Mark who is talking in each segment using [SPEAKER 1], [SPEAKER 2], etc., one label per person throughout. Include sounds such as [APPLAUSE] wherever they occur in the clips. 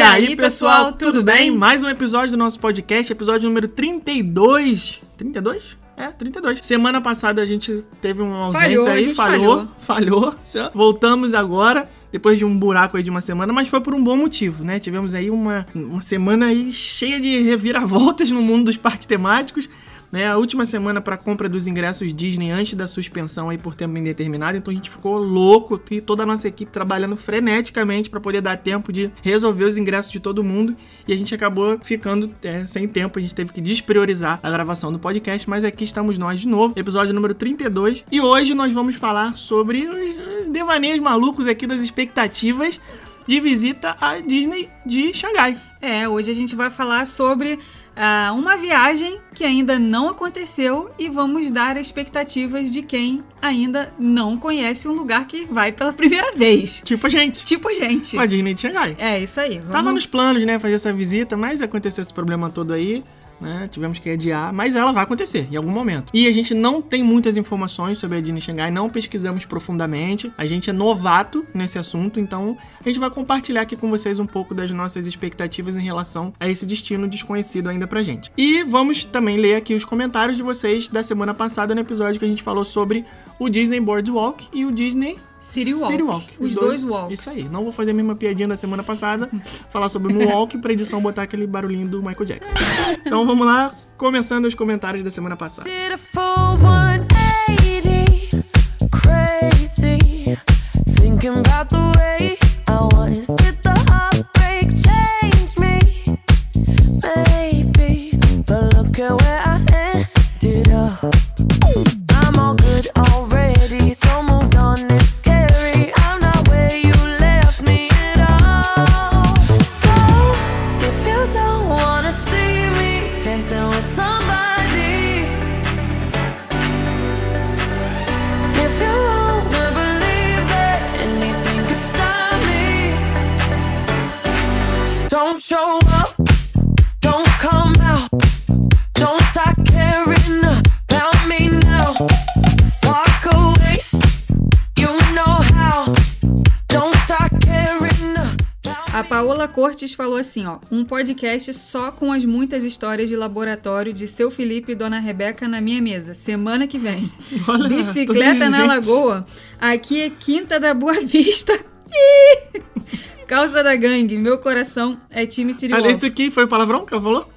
[SPEAKER 1] E aí, pessoal, tudo bem? Mais um episódio do nosso podcast, episódio número 32. 32? É, 32. Semana passada a gente teve uma ausência
[SPEAKER 2] Falhou,
[SPEAKER 1] aí,
[SPEAKER 2] gente
[SPEAKER 1] falhou, falhou. Voltamos agora, depois de um buraco aí de uma semana, mas foi por um bom motivo, né? Tivemos aí uma, uma semana aí cheia de reviravoltas no mundo dos parques temáticos. Né, a última semana para compra dos ingressos Disney antes da suspensão aí por tempo indeterminado, então a gente ficou louco aqui, toda a nossa equipe trabalhando freneticamente para poder dar tempo de resolver os ingressos de todo mundo. E a gente acabou ficando é, sem tempo, a gente teve que despriorizar a gravação do podcast, mas aqui estamos nós de novo, episódio número 32, e hoje nós vamos falar sobre os devaneios malucos aqui das expectativas de visita à Disney de Xangai.
[SPEAKER 2] É, hoje a gente vai falar sobre uh, uma viagem que ainda não aconteceu e vamos dar expectativas de quem ainda não conhece um lugar que vai pela [LAUGHS] primeira vez.
[SPEAKER 1] Tipo gente.
[SPEAKER 2] Tipo gente.
[SPEAKER 1] A Disney de Xangai.
[SPEAKER 2] É, isso aí. Vamos...
[SPEAKER 1] Tava nos planos, né, fazer essa visita, mas aconteceu esse problema todo aí. Né? Tivemos que adiar, mas ela vai acontecer em algum momento. E a gente não tem muitas informações sobre a Disney Xangai, não pesquisamos profundamente. A gente é novato nesse assunto, então a gente vai compartilhar aqui com vocês um pouco das nossas expectativas em relação a esse destino desconhecido ainda pra gente. E vamos também ler aqui os comentários de vocês da semana passada no episódio que a gente falou sobre o Disney Boardwalk e o Disney
[SPEAKER 2] City Walk.
[SPEAKER 1] City Walk.
[SPEAKER 2] Os, dois, walks.
[SPEAKER 1] Isso aí. Não vou fazer a mesma piadinha da semana passada, [LAUGHS] falar sobre o Moonwalk pra edição botar aquele barulhinho do Michael Jackson. Então vamos lá, começando os comentários da semana passada.
[SPEAKER 3] Did a full 180, crazy, thinking about the way I was.
[SPEAKER 2] Paola Cortes falou assim, ó, um podcast só com as muitas histórias de laboratório de seu Felipe e Dona Rebeca na minha mesa, semana que vem. [LAUGHS]
[SPEAKER 1] Olha,
[SPEAKER 2] Bicicleta na
[SPEAKER 1] gente.
[SPEAKER 2] Lagoa, aqui é Quinta da Boa [LAUGHS] Vista. Ih! [LAUGHS] Calça da gangue, meu coração é time Siri
[SPEAKER 1] Olha, esse aqui foi o palavrão que ela falou?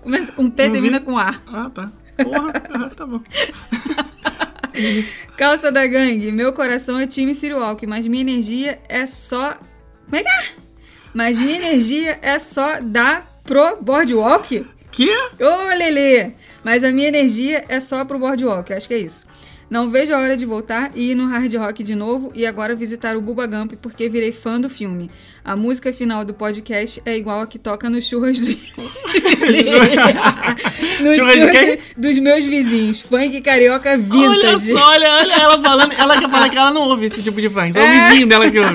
[SPEAKER 2] Começa com P, termina com A.
[SPEAKER 1] Ah, tá. Porra, ah, tá bom.
[SPEAKER 2] Calça da gangue, meu coração é time City Walk, mas minha energia é só... Como é que é? Mas minha energia é só da pro Boardwalk?
[SPEAKER 1] Que?
[SPEAKER 2] Ô, Lelê! Mas a minha energia é só pro boardwalk, acho que é isso. Não vejo a hora de voltar e ir no Hard Rock de novo e agora visitar o Bubba Gump porque virei fã do filme. A música final do podcast é igual a que toca nos churras do... [LAUGHS] nos
[SPEAKER 1] Churras
[SPEAKER 2] dos meus vizinhos. Funk carioca
[SPEAKER 1] Olha
[SPEAKER 2] vintage.
[SPEAKER 1] só, olha, olha ela falando. Ela quer falar que ela não ouve esse tipo de fãs. É o vizinho dela que ouve.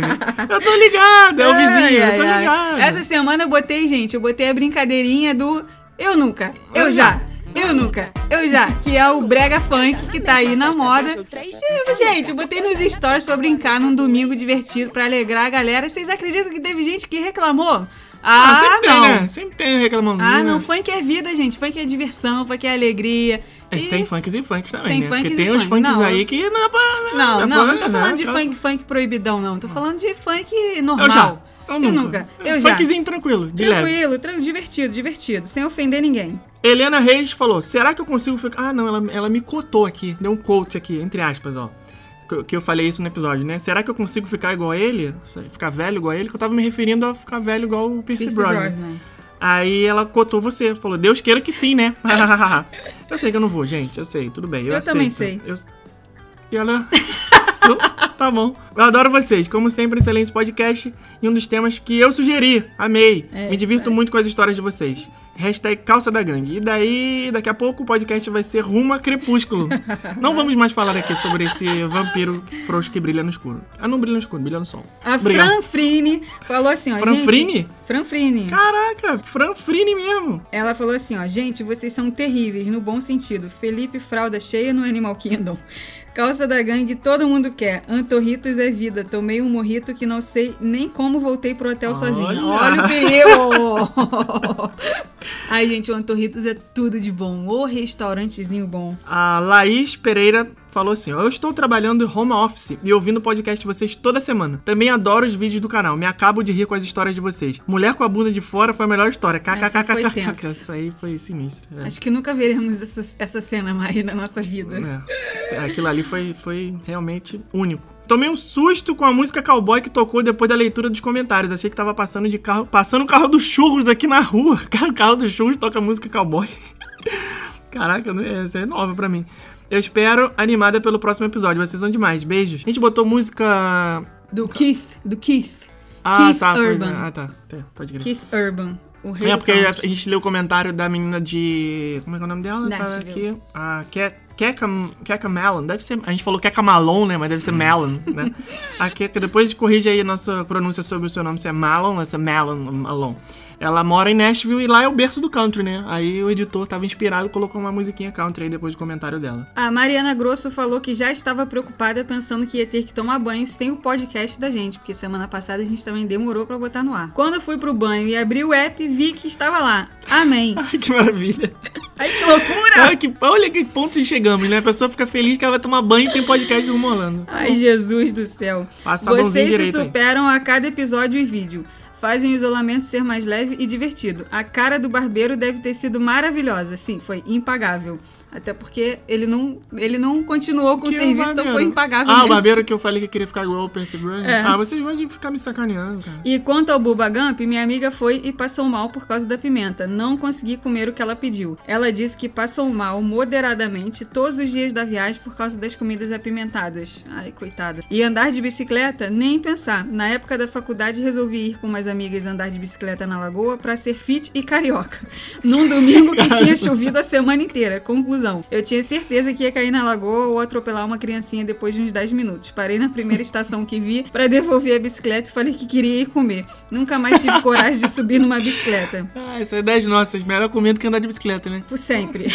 [SPEAKER 1] Eu tô ligado, é o
[SPEAKER 2] Ai,
[SPEAKER 1] vizinho, eu
[SPEAKER 2] ai,
[SPEAKER 1] tô
[SPEAKER 2] ai.
[SPEAKER 1] ligado.
[SPEAKER 2] Essa semana eu botei, gente, eu botei a brincadeirinha do Eu Nunca, Eu Já, Eu Nunca, Eu Já, que é o brega funk que tá aí na moda. E, Gente, eu botei nos stories pra brincar num domingo divertido, pra alegrar a galera. Vocês acreditam que teve gente que reclamou?
[SPEAKER 1] Ah,
[SPEAKER 2] Ah,
[SPEAKER 1] sempre
[SPEAKER 2] não.
[SPEAKER 1] tem, né? Sempre tem reclamãozinho.
[SPEAKER 2] Ah, não, funk é vida, gente. Funk é diversão, funk é alegria.
[SPEAKER 1] É,
[SPEAKER 2] E-
[SPEAKER 1] Tem funks e funks também,
[SPEAKER 2] Tem
[SPEAKER 1] né?
[SPEAKER 2] funks
[SPEAKER 1] Porque tem uns
[SPEAKER 2] funk.
[SPEAKER 1] funks
[SPEAKER 2] Não,
[SPEAKER 1] aí que não é pra...
[SPEAKER 2] Não,
[SPEAKER 1] é
[SPEAKER 2] não,
[SPEAKER 1] pra-
[SPEAKER 2] não tô
[SPEAKER 1] né?
[SPEAKER 2] falando de funk, funk proibidão, não. Tô falando de funk normal.
[SPEAKER 1] Eu já. Eu
[SPEAKER 2] Eu
[SPEAKER 1] nunca.
[SPEAKER 2] nunca. Eu já.
[SPEAKER 1] Funkzinho tranquilo, de leve.
[SPEAKER 2] Tranquilo, tran- divertido, divertido, sem ofender ninguém.
[SPEAKER 1] Helena Reis falou: será que eu consigo ficar. Ah, não, ela, ela me cotou aqui. Deu um quote aqui, entre aspas, ó. Que- Que eu falei isso no episódio, né? Será que eu consigo ficar igual a ele? Ficar velho igual a ele? Que eu tava me referindo a ficar velho igual o Percy,
[SPEAKER 2] Pierce
[SPEAKER 1] Brosnan.
[SPEAKER 2] Brosnan.
[SPEAKER 1] Aí ela cotou você, falou: Deus queira que sim, né? [LAUGHS] eu sei que eu não vou, gente. Eu sei, tudo bem. Eu,
[SPEAKER 2] Eu também sei.
[SPEAKER 1] Eu... E ela. [LAUGHS] tá bom. Eu adoro vocês. Como sempre, excelente podcast. E um dos temas que eu sugeri. Amei.
[SPEAKER 2] É,
[SPEAKER 1] Me divirto
[SPEAKER 2] aí.
[SPEAKER 1] muito com as histórias de vocês. Hashtag calça da gangue. E daí, daqui a pouco, o podcast vai ser rumo a crepúsculo. não vamos mais falar aqui sobre esse vampiro frouxo que brilha no escuro. Ah, não brilha no escuro, brilha no sol.
[SPEAKER 2] A
[SPEAKER 1] Obrigado.
[SPEAKER 2] Franfrine falou assim, ó.
[SPEAKER 1] Franfrine?
[SPEAKER 2] Gente, Franfrine.
[SPEAKER 1] Caraca, Franfrine mesmo.
[SPEAKER 2] Ela falou assim, ó. Gente, vocês são terríveis, no bom sentido. Felipe Fralda cheia no Animal Kingdom. Calça da gangue, todo mundo quer. Antorritos é vida. Tomei um morrito que não sei nem como voltei pro hotel sozinho.
[SPEAKER 1] Olha.
[SPEAKER 2] Olha o perigo! [LAUGHS] Ai, gente, o Antorritos é tudo de bom. O restaurantezinho bom.
[SPEAKER 1] A Laís Pereira falou assim: Eu estou trabalhando em home office e ouvindo o podcast de vocês toda semana. Também adoro os vídeos do canal. Me acabo de rir com as histórias de vocês. Mulher com a bunda de fora foi a melhor história. KKKKK. Essa aí foi sinistra. é.
[SPEAKER 2] Acho que nunca veremos essa, essa cena mais na nossa vida.
[SPEAKER 1] É. Aquilo ali foi, foi realmente único. Tomei um susto com a música cowboy que tocou depois da leitura dos comentários. Achei que tava passando de carro, passando o carro dos churros aqui na rua. [LAUGHS] Cara, o carro dos churros toca música cowboy. [LAUGHS] Caraca, essa é nova pra mim. Eu espero animada pelo próximo episódio. Vocês são demais. Beijos. A gente botou música.
[SPEAKER 2] Do Keith, do Keith.
[SPEAKER 1] Ah,
[SPEAKER 2] Keith
[SPEAKER 1] tá. é.
[SPEAKER 2] Urban.
[SPEAKER 1] Ah, tá. É, Pode crer.
[SPEAKER 2] Keith Urban. O rei
[SPEAKER 1] É, porque a gente leu o comentário da menina de. Como é que é o nome dela? Tá
[SPEAKER 2] Nashville.
[SPEAKER 1] aqui. A Ke- Keka, Keka Mellon. Deve ser. A gente falou Keka Malon, né? Mas deve ser Mellon, né? [LAUGHS] A Keka, depois corrige aí a nossa pronúncia sobre o seu nome, se é Malon ou se é Mellon Malon. Ela mora em Nashville e lá é o berço do country, né? Aí o editor tava inspirado e colocou uma musiquinha country aí depois do comentário dela.
[SPEAKER 2] A Mariana Grosso falou que já estava preocupada pensando que ia ter que tomar banho sem o podcast da gente, porque semana passada a gente também demorou pra botar no ar. Quando eu fui pro banho e abri o app, vi que estava lá. Amém. [LAUGHS]
[SPEAKER 1] Ai, que maravilha.
[SPEAKER 2] Ai, que loucura!
[SPEAKER 1] Olha que, olha que ponto chegamos, né? A pessoa fica feliz que ela vai tomar banho e tem podcast do Rolando.
[SPEAKER 2] Ai, Jesus do céu.
[SPEAKER 1] Passa
[SPEAKER 2] Vocês se
[SPEAKER 1] direito aí.
[SPEAKER 2] superam a cada episódio e vídeo. Fazem o isolamento ser mais leve e divertido. A cara do barbeiro deve ter sido maravilhosa. Sim, foi impagável. Até porque ele não, ele não continuou com o
[SPEAKER 1] Que
[SPEAKER 2] serviço, então foi impagável.
[SPEAKER 1] Ah, o
[SPEAKER 2] mesmo.
[SPEAKER 1] barbeiro que eu falei que queria ficar igual o Percy Brand.
[SPEAKER 2] É.
[SPEAKER 1] Ah, vocês vão de ficar me sacaneando, cara.
[SPEAKER 2] E quanto ao Bubba Gump, minha amiga foi e passou mal por causa da pimenta. Não consegui comer o que ela pediu. Ela disse que passou mal moderadamente todos os dias da viagem por causa das comidas apimentadas. Ai, coitada. E andar de bicicleta, nem pensar. Na época da faculdade, resolvi ir com umas amigas andar de bicicleta na lagoa pra ser fit e carioca. Num domingo que [LAUGHS] tinha chovido a semana inteira. Conclusão: eu tinha certeza que ia cair na lagoa ou atropelar uma criancinha depois de uns 10 minutos. Parei na primeira [LAUGHS] estação que vi pra devolver a bicicleta e falei que queria ir comer. Nunca mais tive coragem de subir numa bicicleta.
[SPEAKER 1] Ah, essa é 10 nossas. Melhor comer do que andar de bicicleta, né?
[SPEAKER 2] Por sempre.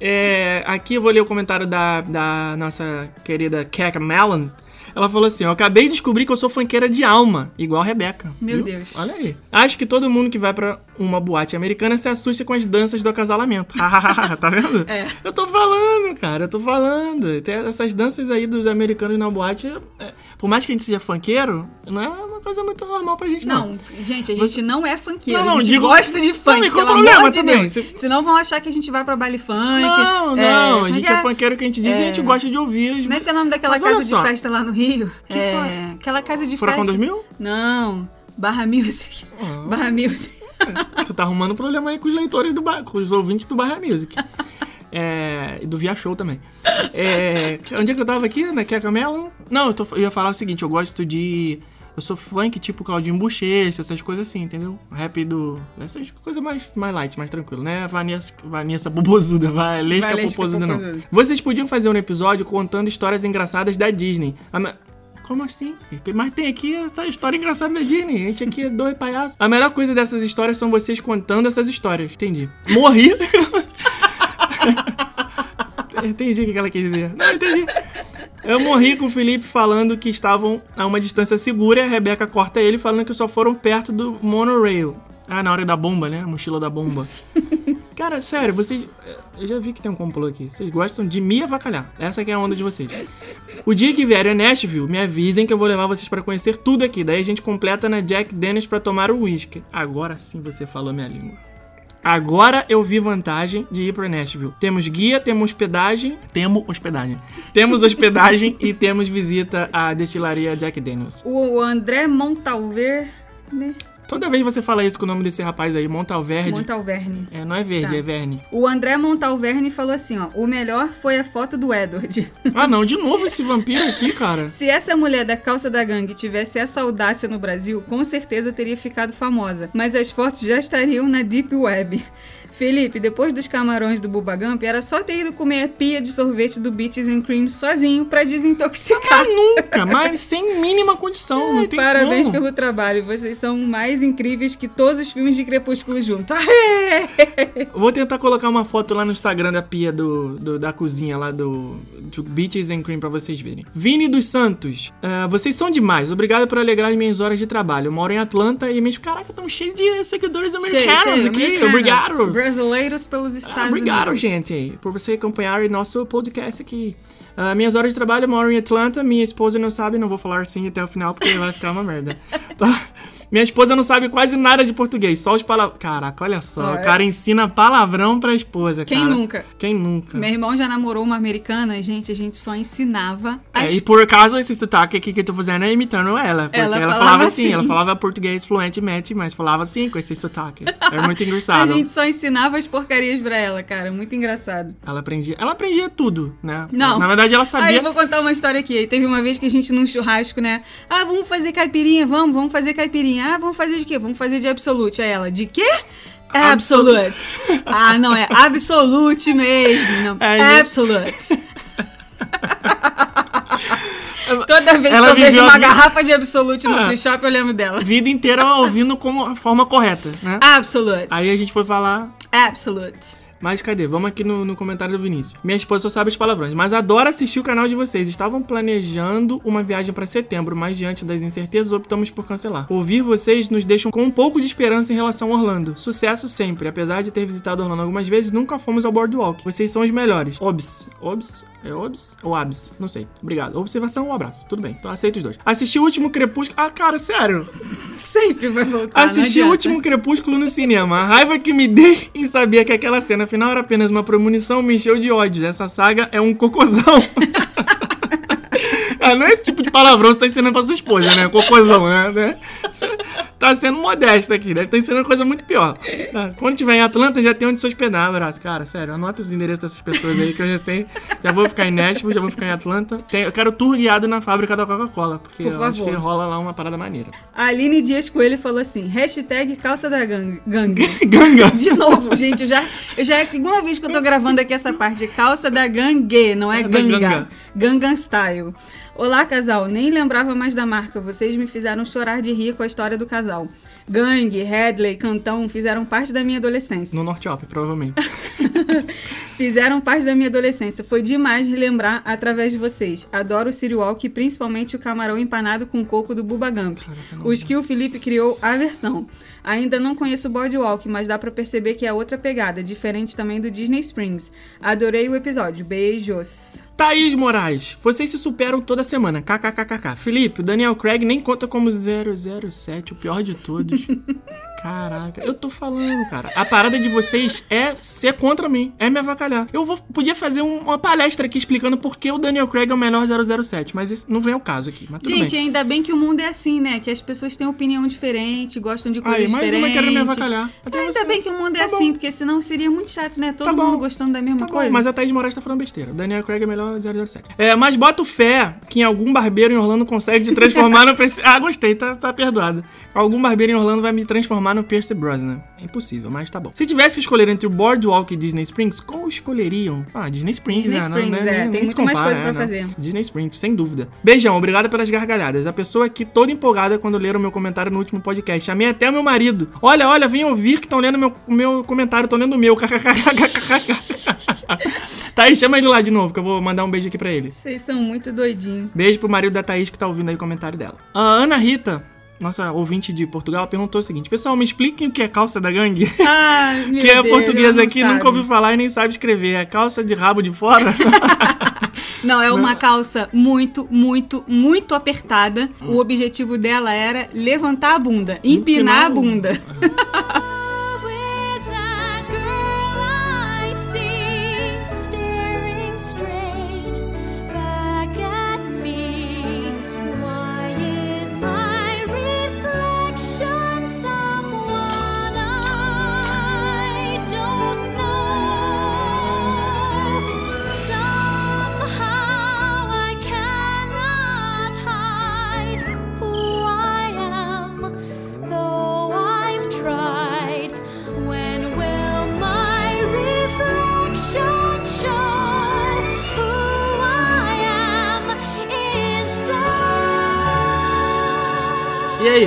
[SPEAKER 1] É, aqui eu vou ler o comentário da, da nossa querida Keka Mellon. Ela falou assim: Eu acabei de descobrir que eu sou funkeira de alma, igual a Rebeca.
[SPEAKER 2] Meu
[SPEAKER 1] Viu?
[SPEAKER 2] Deus.
[SPEAKER 1] Olha aí. Acho que todo mundo que vai pra uma boate americana se assusta com as danças do acasalamento. [LAUGHS] [LAUGHS] tá vendo?
[SPEAKER 2] É.
[SPEAKER 1] Eu tô falando, cara, eu tô falando. Tem essas danças aí dos americanos na boate. é, por mais que a gente seja funkeiro, não é uma coisa muito normal pra gente, não.
[SPEAKER 2] Não, gente, a gente
[SPEAKER 1] Você-
[SPEAKER 2] não é funkeiro.
[SPEAKER 1] Não, não,
[SPEAKER 2] a gente
[SPEAKER 1] digo-
[SPEAKER 2] gosta de funk,
[SPEAKER 1] Não,
[SPEAKER 2] pelo
[SPEAKER 1] problema
[SPEAKER 2] amor de
[SPEAKER 1] também?
[SPEAKER 2] Deus.
[SPEAKER 1] Você-
[SPEAKER 2] Senão vão achar que a gente vai pra baile funk.
[SPEAKER 1] Não,
[SPEAKER 2] é,
[SPEAKER 1] não,
[SPEAKER 2] como
[SPEAKER 1] a
[SPEAKER 2] é
[SPEAKER 1] gente
[SPEAKER 2] que
[SPEAKER 1] é funkeiro que a gente diz, a gente
[SPEAKER 2] É.
[SPEAKER 1] gosta de ouvir. as
[SPEAKER 2] Como é que é o nome daquela casa
[SPEAKER 1] só.
[SPEAKER 2] de festa lá no Rio?
[SPEAKER 1] Que
[SPEAKER 2] é,
[SPEAKER 1] foi?
[SPEAKER 2] aquela casa de
[SPEAKER 1] Furacão
[SPEAKER 2] festa.
[SPEAKER 1] 2000?
[SPEAKER 2] Não, Barra Music.
[SPEAKER 1] Ah.
[SPEAKER 2] Barra Music. [LAUGHS]
[SPEAKER 1] Você tá arrumando problema aí com os leitores do bar, com os ouvintes do Barra Music. [LAUGHS] É, do Via Show também. É, [LAUGHS] onde é que eu tava aqui? Na Keka Melon? Não, eu, tô- eu ia falar o seguinte, eu gosto de... Eu sou funk tipo Claudinho Bochecha, essas coisas assim, entendeu? Rap do... Essas coisas mais, mais light, mais tranquilo, né? Vanessa, Vanessa Bobozuda, Valesca
[SPEAKER 2] Valesca
[SPEAKER 1] Popozuda não. Vocês podiam fazer um episódio contando histórias engraçadas da Disney. A Como assim? Mas tem aqui essa história engraçada da Disney. A gente aqui é dois palhaços. A melhor coisa dessas histórias são vocês contando essas histórias. Entendi. Morri. [LAUGHS] [LAUGHS] entendi o que ela quis dizer. Não, entendi. Eu morri com o Felipe falando que estavam a uma distância segura e a Rebeca corta ele falando que só foram perto do monorail. Ah, na hora da bomba, né? A mochila da bomba. [LAUGHS] Cara, sério, vocês. Eu já vi que tem um complô aqui. Vocês gostam de me avacalhar. Essa que é a onda de vocês. O dia que vierem a Nashville, me avisem que eu vou levar vocês pra conhecer tudo aqui. Daí a gente completa na Jack Daniels pra tomar o whisky. Agora sim você falou minha língua. Agora eu vi vantagem de ir pra Nashville. Temos guia, temos hospedagem. Temos hospedagem. Temos hospedagem [LAUGHS] e temos visita à destilaria Jack Daniels.
[SPEAKER 2] O André Montalver... né?
[SPEAKER 1] Toda vez você fala isso com o nome desse rapaz aí, Montalverde.
[SPEAKER 2] Montalverne.
[SPEAKER 1] É, não é verde,
[SPEAKER 2] Tá.
[SPEAKER 1] é Verne.
[SPEAKER 2] O André Montalverne falou assim, ó. O melhor foi a foto do Edward. [LAUGHS]
[SPEAKER 1] Ah, não, de novo esse vampiro aqui, cara.
[SPEAKER 2] Se essa mulher da calça da gangue tivesse essa audácia no Brasil, com certeza teria ficado famosa. Mas as fotos já estariam na Deep Web. Felipe, depois dos camarões do Bubba Gump, era só ter ido comer a pia de sorvete do Beaches and Cream sozinho pra desintoxicar.
[SPEAKER 1] Nunca, mas sem mínima condição. não tem
[SPEAKER 2] Parabéns
[SPEAKER 1] como.
[SPEAKER 2] pelo trabalho, vocês são mais incríveis que todos os filmes de Crepúsculo junto.
[SPEAKER 1] Eu Vou tentar colocar uma foto lá no Instagram da pia do, do- da cozinha lá do, do Beaches and Cream pra vocês verem. Vini dos Santos, ah, vocês são demais. Obrigado por alegrar as minhas horas de trabalho. Eu moro em Atlanta e minhas. Caraca, tão cheio de seguidores americanos aqui.
[SPEAKER 2] americanos,
[SPEAKER 1] Obrigado.
[SPEAKER 2] Brasileiros pelos
[SPEAKER 1] Ah,
[SPEAKER 2] Estados
[SPEAKER 1] obrigado,
[SPEAKER 2] Unidos.
[SPEAKER 1] gente, por você acompanhar o nosso podcast aqui. Ah, minhas horas de trabalho, eu moro em Atlanta. Minha esposa não sabe, não vou falar assim até o final porque vai ficar uma merda. Tá? [LAUGHS] Minha esposa não sabe quase nada de português, só os palavrões. Caraca, olha só,
[SPEAKER 2] Ó,
[SPEAKER 1] o cara ensina palavrão pra esposa,
[SPEAKER 2] Quem
[SPEAKER 1] cara.
[SPEAKER 2] nunca?
[SPEAKER 1] Quem nunca?
[SPEAKER 2] Meu irmão já namorou uma americana, gente, a gente só ensinava
[SPEAKER 1] É,
[SPEAKER 2] as
[SPEAKER 1] e por acaso esse sotaque aqui que eu tô fazendo é imitando ela. Porque
[SPEAKER 2] Ela
[SPEAKER 1] ela,
[SPEAKER 2] falava
[SPEAKER 1] falava assim,
[SPEAKER 2] assim.
[SPEAKER 1] ela falava português fluentemente, mas falava assim com esse sotaque. Era muito [LAUGHS]
[SPEAKER 2] A
[SPEAKER 1] engraçado.
[SPEAKER 2] gente só ensinava as porcarias pra ela, cara. Muito engraçado.
[SPEAKER 1] Ela aprendia, ela aprendia tudo, né?
[SPEAKER 2] Não.
[SPEAKER 1] Na verdade, ela
[SPEAKER 2] Aí
[SPEAKER 1] sabia.
[SPEAKER 2] eu vou contar uma história aqui. Aí Teve uma vez que a gente num churrasco, né? Ah, vamos fazer caipirinha, vamos, vamos fazer caipirinha. Ah, vamos fazer de quê? Vamos fazer de absolute. Aí ela, de quê? Absolute. ah, não, é absolute mesmo. Não,
[SPEAKER 1] É,
[SPEAKER 2] absolute. [LAUGHS] Toda vez
[SPEAKER 1] Ela
[SPEAKER 2] que eu vejo uma
[SPEAKER 1] vida-
[SPEAKER 2] garrafa de absolute no
[SPEAKER 1] Ah.
[SPEAKER 2] free shop, eu lembro dela.
[SPEAKER 1] vida inteira ouvindo como a forma correta, né?
[SPEAKER 2] Absolute.
[SPEAKER 1] Aí a gente foi falar.
[SPEAKER 2] Absolute.
[SPEAKER 1] Mas cadê? Vamos aqui no, no comentário do Vinícius. Minha esposa só sabe os palavrões, mas adora assistir o canal de vocês. Estavam planejando uma viagem pra setembro, mas diante das incertezas optamos por cancelar. Ouvir vocês nos deixam com um pouco de esperança em relação a Orlando. Sucesso sempre. Apesar de ter visitado Orlando algumas vezes, nunca fomos ao Boardwalk. Vocês são os melhores. Obs. Obs? É Obs ou Abs? Não sei. Obrigado. Observação ou abraço. Tudo bem. Então aceito os dois. Assisti o último Crepúsculo. Ah, cara, sério. [LAUGHS]
[SPEAKER 2] Sempre vai voltar.
[SPEAKER 1] Assisti o
[SPEAKER 2] adianta.
[SPEAKER 1] último Crepúsculo no cinema. A raiva que me dei em saber que aquela cena final era apenas uma premonição me encheu de ódio. Essa saga é um cocôzão. [LAUGHS] Ah, não é esse tipo de palavrão que você tá ensinando pra sua esposa, né? Cocôzão, né? né? Você tá sendo modesto aqui, deve estar ensinando coisa muito pior. Ah, Quando tiver em Atlanta, já tem onde se hospedar, abraço. Cara, sério, anota os endereços dessas pessoas aí que eu já sei. Já vou ficar em Nashville, já vou ficar em Atlanta. Tem- eu quero tour guiado na fábrica da Coca-Cola, porque
[SPEAKER 2] Por
[SPEAKER 1] eu acho que rola lá uma parada maneira.
[SPEAKER 2] A Aline Dias Coelho falou assim: hashtag calça da gang- gangue. [LAUGHS]
[SPEAKER 1] Ganga.
[SPEAKER 2] De novo, gente, eu já, eu já é a segunda vez que eu tô gravando aqui essa parte calça da gangue, não é
[SPEAKER 1] É
[SPEAKER 2] ganga.
[SPEAKER 1] ganga.
[SPEAKER 2] Gangan Style. Olá, casal. Nem lembrava mais da marca. Vocês me fizeram chorar de rir com a história do casal. Gangue, Headley, Cantão fizeram parte da minha adolescência.
[SPEAKER 1] No Norte Op, provavelmente. [LAUGHS]
[SPEAKER 2] Fizeram parte da minha adolescência. Foi demais relembrar através de vocês. Adoro o City Walk e principalmente o camarão empanado com coco do Bubba Gump. Os que o Felipe criou a versão. Ainda não conheço o Boardwalk, mas dá pra perceber que é outra pegada, diferente também do Disney Springs. Adorei o episódio. Beijos.
[SPEAKER 1] Thaís Moraes, vocês se superam toda semana. KKKKK. Felipe, o Daniel Craig nem conta como 007, o pior de todos. [LAUGHS] Caraca, eu tô falando, cara. A parada de vocês é ser contra mim, é me avacalhar. Eu vou, podia fazer um- uma palestra aqui explicando por que o Daniel Craig é o melhor 007, mas isso não vem ao caso aqui.
[SPEAKER 2] Gente,
[SPEAKER 1] bem.
[SPEAKER 2] ainda bem que o mundo é assim, né? Que as pessoas têm opinião diferente, gostam de coisas
[SPEAKER 1] Aí, mais uma
[SPEAKER 2] diferentes.
[SPEAKER 1] querendo me avacalhar. Até
[SPEAKER 2] ainda
[SPEAKER 1] você.
[SPEAKER 2] bem que o mundo é
[SPEAKER 1] Tá bom.
[SPEAKER 2] assim, porque senão seria muito chato, né? Todo
[SPEAKER 1] Tá bom.
[SPEAKER 2] mundo gostando da mesma
[SPEAKER 1] Tá bom,
[SPEAKER 2] coisa.
[SPEAKER 1] mas a Thaís Moraes tá falando besteira. O Daniel Craig é melhor 007. É, mas boto fé que em algum barbeiro em Orlando consegue te transformar [LAUGHS] no... Ah, gostei, tá, tá perdoado. Algum barbeiro em Orlando vai me transformar no Percy Brosnan. É impossível, mas tá bom. Se tivesse que escolher entre o Boardwalk e Disney Springs, qual escolheriam? Ah, Disney Springs,
[SPEAKER 2] Disney
[SPEAKER 1] né?
[SPEAKER 2] Springs,
[SPEAKER 1] não,
[SPEAKER 2] é,
[SPEAKER 1] nem-
[SPEAKER 2] tem muito mais coisa pra
[SPEAKER 1] é, não.
[SPEAKER 2] fazer.
[SPEAKER 1] Disney Springs, sem dúvida. Beijão, obrigado pelas gargalhadas. A pessoa aqui toda empolgada quando leram meu comentário no último podcast. Chamei até o meu marido. Olha, olha, vem ouvir que estão lendo meu, o meu comentário, estão lendo o meu. [LAUGHS] Thaís, chama ele lá de novo, que eu vou mandar um beijo aqui pra ele.
[SPEAKER 2] Vocês são muito doidinhos.
[SPEAKER 1] Beijo pro marido da Thaís que tá ouvindo aí o comentário dela. A Ana Rita, nossa ouvinte de Portugal, perguntou o seguinte: Pessoal, me expliquem o que é calça da gangue.
[SPEAKER 2] Ai, [LAUGHS] meu
[SPEAKER 1] que é
[SPEAKER 2] Deus, não
[SPEAKER 1] aqui,
[SPEAKER 2] sabe.
[SPEAKER 1] nunca ouviu falar e nem sabe escrever. É calça de rabo de fora? [LAUGHS]
[SPEAKER 2] Não, é uma calça muito, muito, muito apertada.
[SPEAKER 1] Hum.
[SPEAKER 2] O objetivo dela era levantar a bunda, empinar a bunda.
[SPEAKER 3] Who [LAUGHS]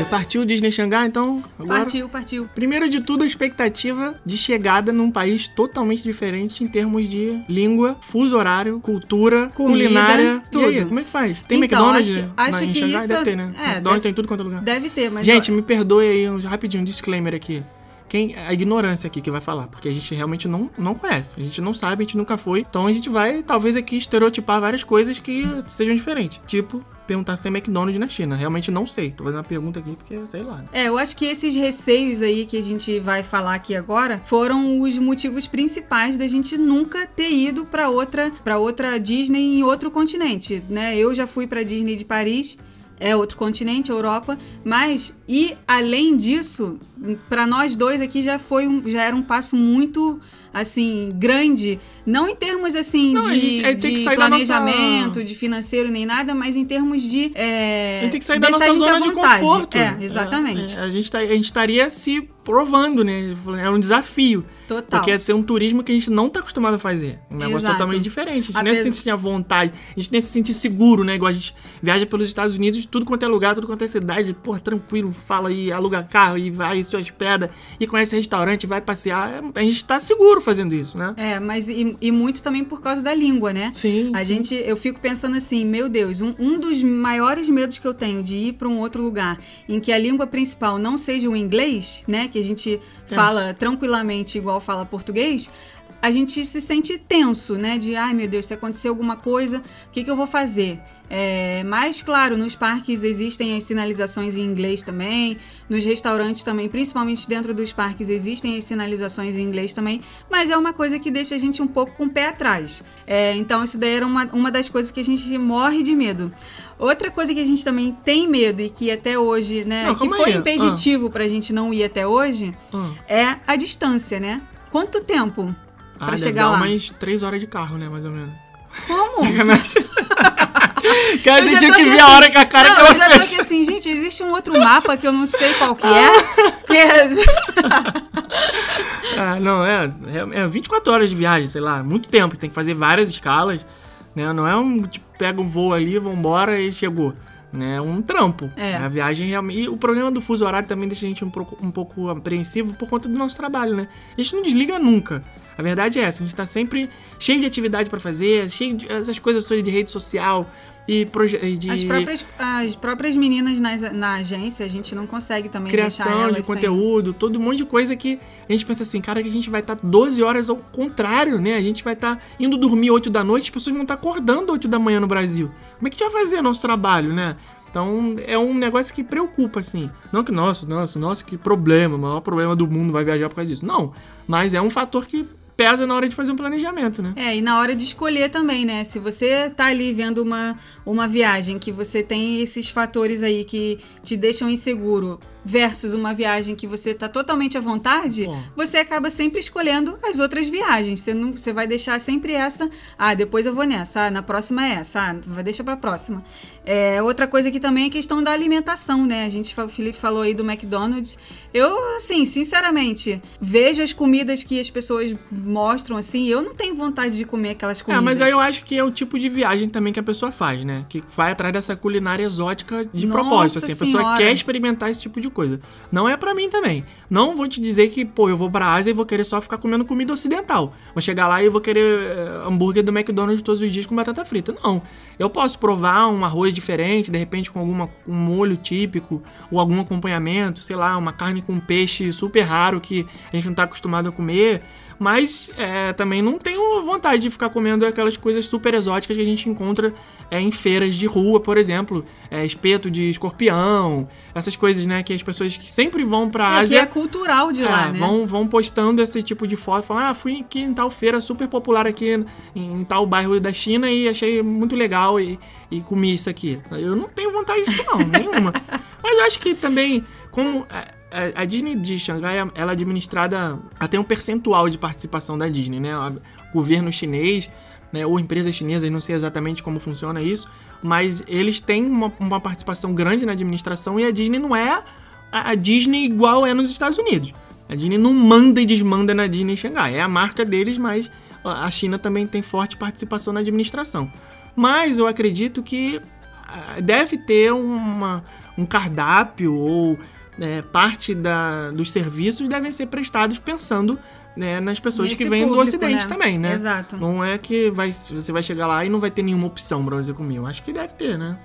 [SPEAKER 1] partiu Disney Xangai, então? Agora?
[SPEAKER 2] Partiu, partiu.
[SPEAKER 1] Primeiro de tudo, a expectativa de chegada num país totalmente diferente em termos de língua, fuso horário, cultura,
[SPEAKER 2] Comida,
[SPEAKER 1] culinária.
[SPEAKER 2] tudo.
[SPEAKER 1] Aí, como é que faz? Tem
[SPEAKER 2] Então,
[SPEAKER 1] McDonald's
[SPEAKER 2] acho que-
[SPEAKER 1] na-
[SPEAKER 2] acho
[SPEAKER 1] em
[SPEAKER 2] que
[SPEAKER 1] Xangai?
[SPEAKER 2] isso
[SPEAKER 1] Deve ter, né?
[SPEAKER 2] é,
[SPEAKER 1] McDonald's
[SPEAKER 2] deve-
[SPEAKER 1] tem em tudo quanto é lugar.
[SPEAKER 2] Deve ter, mas.
[SPEAKER 1] Gente,
[SPEAKER 2] ó,
[SPEAKER 1] me perdoe aí, um- rapidinho, um disclaimer aqui. Quem, a ignorância aqui que vai falar, porque a gente realmente não, não conhece, a gente não sabe, a gente nunca foi. Então a gente vai, talvez, aqui estereotipar várias coisas que sejam diferentes. Tipo, perguntar se tem McDonald's na China. Realmente não sei. Tô fazendo uma pergunta aqui porque sei lá. né?
[SPEAKER 2] É, eu acho que esses receios aí que a gente vai falar aqui agora foram os motivos principais da gente nunca ter ido pra outra, para outra Disney em outro continente, né? Eu já fui pra Disney de Paris, é outro continente, Europa, mas e além disso, pra nós dois aqui já foi um, já era um passo muito assim grande, não em termos assim
[SPEAKER 1] Não,
[SPEAKER 2] de,
[SPEAKER 1] gente- é,
[SPEAKER 2] de
[SPEAKER 1] sair da nossa-
[SPEAKER 2] planejamento, de financeiro nem nada, mas em termos de é,
[SPEAKER 1] A gente tem que sair da nossa
[SPEAKER 2] a gente
[SPEAKER 1] zona
[SPEAKER 2] à
[SPEAKER 1] de conforto.
[SPEAKER 2] É, exatamente.
[SPEAKER 1] É, é, a, gente tá- a gente estaria se provando, né? É um desafio.
[SPEAKER 2] Total.
[SPEAKER 1] Porque é ser um turismo que a gente não tá acostumado a fazer. Um negócio
[SPEAKER 2] Exato.
[SPEAKER 1] totalmente diferente. A gente nem
[SPEAKER 2] Apes-
[SPEAKER 1] se sentir à vontade, a gente nem se sentir seguro, né? Igual a gente viaja pelos Estados Unidos, tudo quanto é lugar, tudo quanto é cidade, pô, tranquilo, fala aí, aluga carro e vai, se hospeda, e conhece restaurante, vai passear. A gente tá seguro fazendo isso, né?
[SPEAKER 2] É, mas e, e muito também por causa da língua, né?
[SPEAKER 1] Sim.
[SPEAKER 2] A gente, eu fico pensando assim, meu Deus, um, um dos maiores medos que eu tenho de ir para um outro lugar em que a língua principal não seja o inglês, né? Que a gente fala tranquilamente igual fala português. A gente se sente tenso, né? De ai meu Deus, se acontecer alguma coisa, o que, que eu vou fazer? É, mas, claro, nos parques existem as sinalizações em inglês também, nos restaurantes também, principalmente dentro dos parques, existem as sinalizações em inglês também, mas é uma coisa que deixa a gente um pouco com o pé atrás. É, então, isso daí era uma, uma das coisas que a gente morre de medo. Outra coisa que a gente também tem medo e que até hoje, né,
[SPEAKER 1] Não,
[SPEAKER 2] que foi
[SPEAKER 1] aí.
[SPEAKER 2] impeditivo pra gente não ir até hoje,
[SPEAKER 1] Hum.
[SPEAKER 2] é a distância, né? Quanto tempo
[SPEAKER 1] Ah,
[SPEAKER 2] pra chegar
[SPEAKER 1] dar
[SPEAKER 2] lá?
[SPEAKER 1] umas três horas de carro, né? Mais ou menos.
[SPEAKER 2] Como? [LAUGHS]
[SPEAKER 1] Sacanagem. [LAUGHS] Cara,
[SPEAKER 2] Eu
[SPEAKER 1] você
[SPEAKER 2] já
[SPEAKER 1] tinha que ver a
[SPEAKER 2] assim-
[SPEAKER 1] hora que a cara
[SPEAKER 2] não,
[SPEAKER 1] que
[SPEAKER 2] eu já tô
[SPEAKER 1] fez.
[SPEAKER 2] aqui assim, gente, existe um outro mapa que eu não sei qual que é. que é- [LAUGHS]
[SPEAKER 1] Ah, não, é, é, é 24 horas de viagem, sei lá, muito tempo. Você tem que fazer várias escalas, né? Não é um tipo, pega um voo ali, vambora e chegou. Né? É um trampo.
[SPEAKER 2] É.
[SPEAKER 1] A viagem realmente. E o problema do fuso horário também deixa a gente um pouco, um pouco apreensivo por conta do nosso trabalho, né? A gente não desliga nunca. A verdade é essa, a gente tá sempre cheio de atividade pra fazer, cheio de essas coisas de rede social e de
[SPEAKER 2] As próprias, as próprias meninas nas- na agência, a gente não consegue também
[SPEAKER 1] criação de
[SPEAKER 2] sem-
[SPEAKER 1] conteúdo, todo um monte de coisa que a gente pensa assim, cara, que a gente vai estar 12 horas ao contrário, né? A gente vai estar indo dormir 8 da noite, as pessoas vão estar acordando 8 da manhã no Brasil. Como é que a gente vai fazer nosso trabalho, né? Então é um negócio que preocupa, assim. Não que, nossa, nossa, nossa, que problema, o maior problema do mundo vai viajar por causa disso. Não, mas é um fator que pesa na hora de fazer um planejamento, né?
[SPEAKER 2] É, e na hora de escolher também, né? Se você tá ali vendo uma, uma viagem que você tem esses fatores aí que te deixam inseguro versus uma viagem que você tá totalmente à vontade,
[SPEAKER 1] Bom.
[SPEAKER 2] você acaba sempre escolhendo as outras viagens. Você não, você vai deixar sempre essa, ah, depois eu vou nessa, ah, na próxima é essa, ah, vai deixar pra próxima. É, outra coisa que também é a questão da alimentação, né? A gente, o Felipe falou aí do McDonald's. Eu, assim, sinceramente, vejo as comidas que as pessoas mostram, assim, eu não tenho vontade de comer aquelas
[SPEAKER 1] É,
[SPEAKER 2] comidas.
[SPEAKER 1] mas aí eu acho que é o tipo de viagem também que a pessoa faz, né? Que vai atrás dessa culinária exótica de
[SPEAKER 2] Nossa
[SPEAKER 1] propósito, assim. A pessoa
[SPEAKER 2] Senhora.
[SPEAKER 1] quer experimentar esse tipo de coisa. Não é pra mim também. Não vou te dizer que, pô, eu vou pra Ásia e vou querer só ficar comendo comida ocidental. Vou chegar lá e vou querer eh, hambúrguer do McDonald's todos os dias com batata frita. Não. Eu posso provar um arroz diferente, de repente com alguma, um molho típico, ou algum acompanhamento, sei lá, uma carne com peixe super raro que a gente não tá acostumado a comer. Mas é, também não tenho vontade de ficar comendo aquelas coisas super exóticas que a gente encontra é, em feiras de rua, por exemplo. É, espeto de escorpião, essas coisas, né? Que as pessoas que sempre vão pra
[SPEAKER 2] É, que
[SPEAKER 1] Ásia.
[SPEAKER 2] é cultural de lá,
[SPEAKER 1] é,
[SPEAKER 2] né?
[SPEAKER 1] vão, vão postando esse tipo de foto, falando, ah, fui aqui em tal feira super popular aqui em, em tal bairro da China e achei muito legal e, e comi isso aqui. Eu não tenho vontade disso não, nenhuma. [LAUGHS] Mas eu acho que também, como a, a- Disney de Xangai, ela é administrada, tem um percentual de participação da Disney, né? O governo chinês, né, ou empresas chinesas, não sei exatamente como funciona isso, mas eles têm uma, uma participação grande na administração e a Disney não é a, a Disney igual é nos Estados Unidos. A Disney não manda e desmanda na Disney Xangai. É a marca deles, mas a China também tem forte participação na administração. Mas eu acredito que ah, deve ter uma, um cardápio ou é, parte da, dos serviços devem ser prestados pensando né, nas pessoas
[SPEAKER 2] Nesse
[SPEAKER 1] que vêm do
[SPEAKER 2] público,
[SPEAKER 1] Ocidente
[SPEAKER 2] né?
[SPEAKER 1] também, né?
[SPEAKER 2] Exato.
[SPEAKER 1] Não é que vai, você vai chegar lá e não vai ter nenhuma opção você comer. Eu acho que deve ter, né?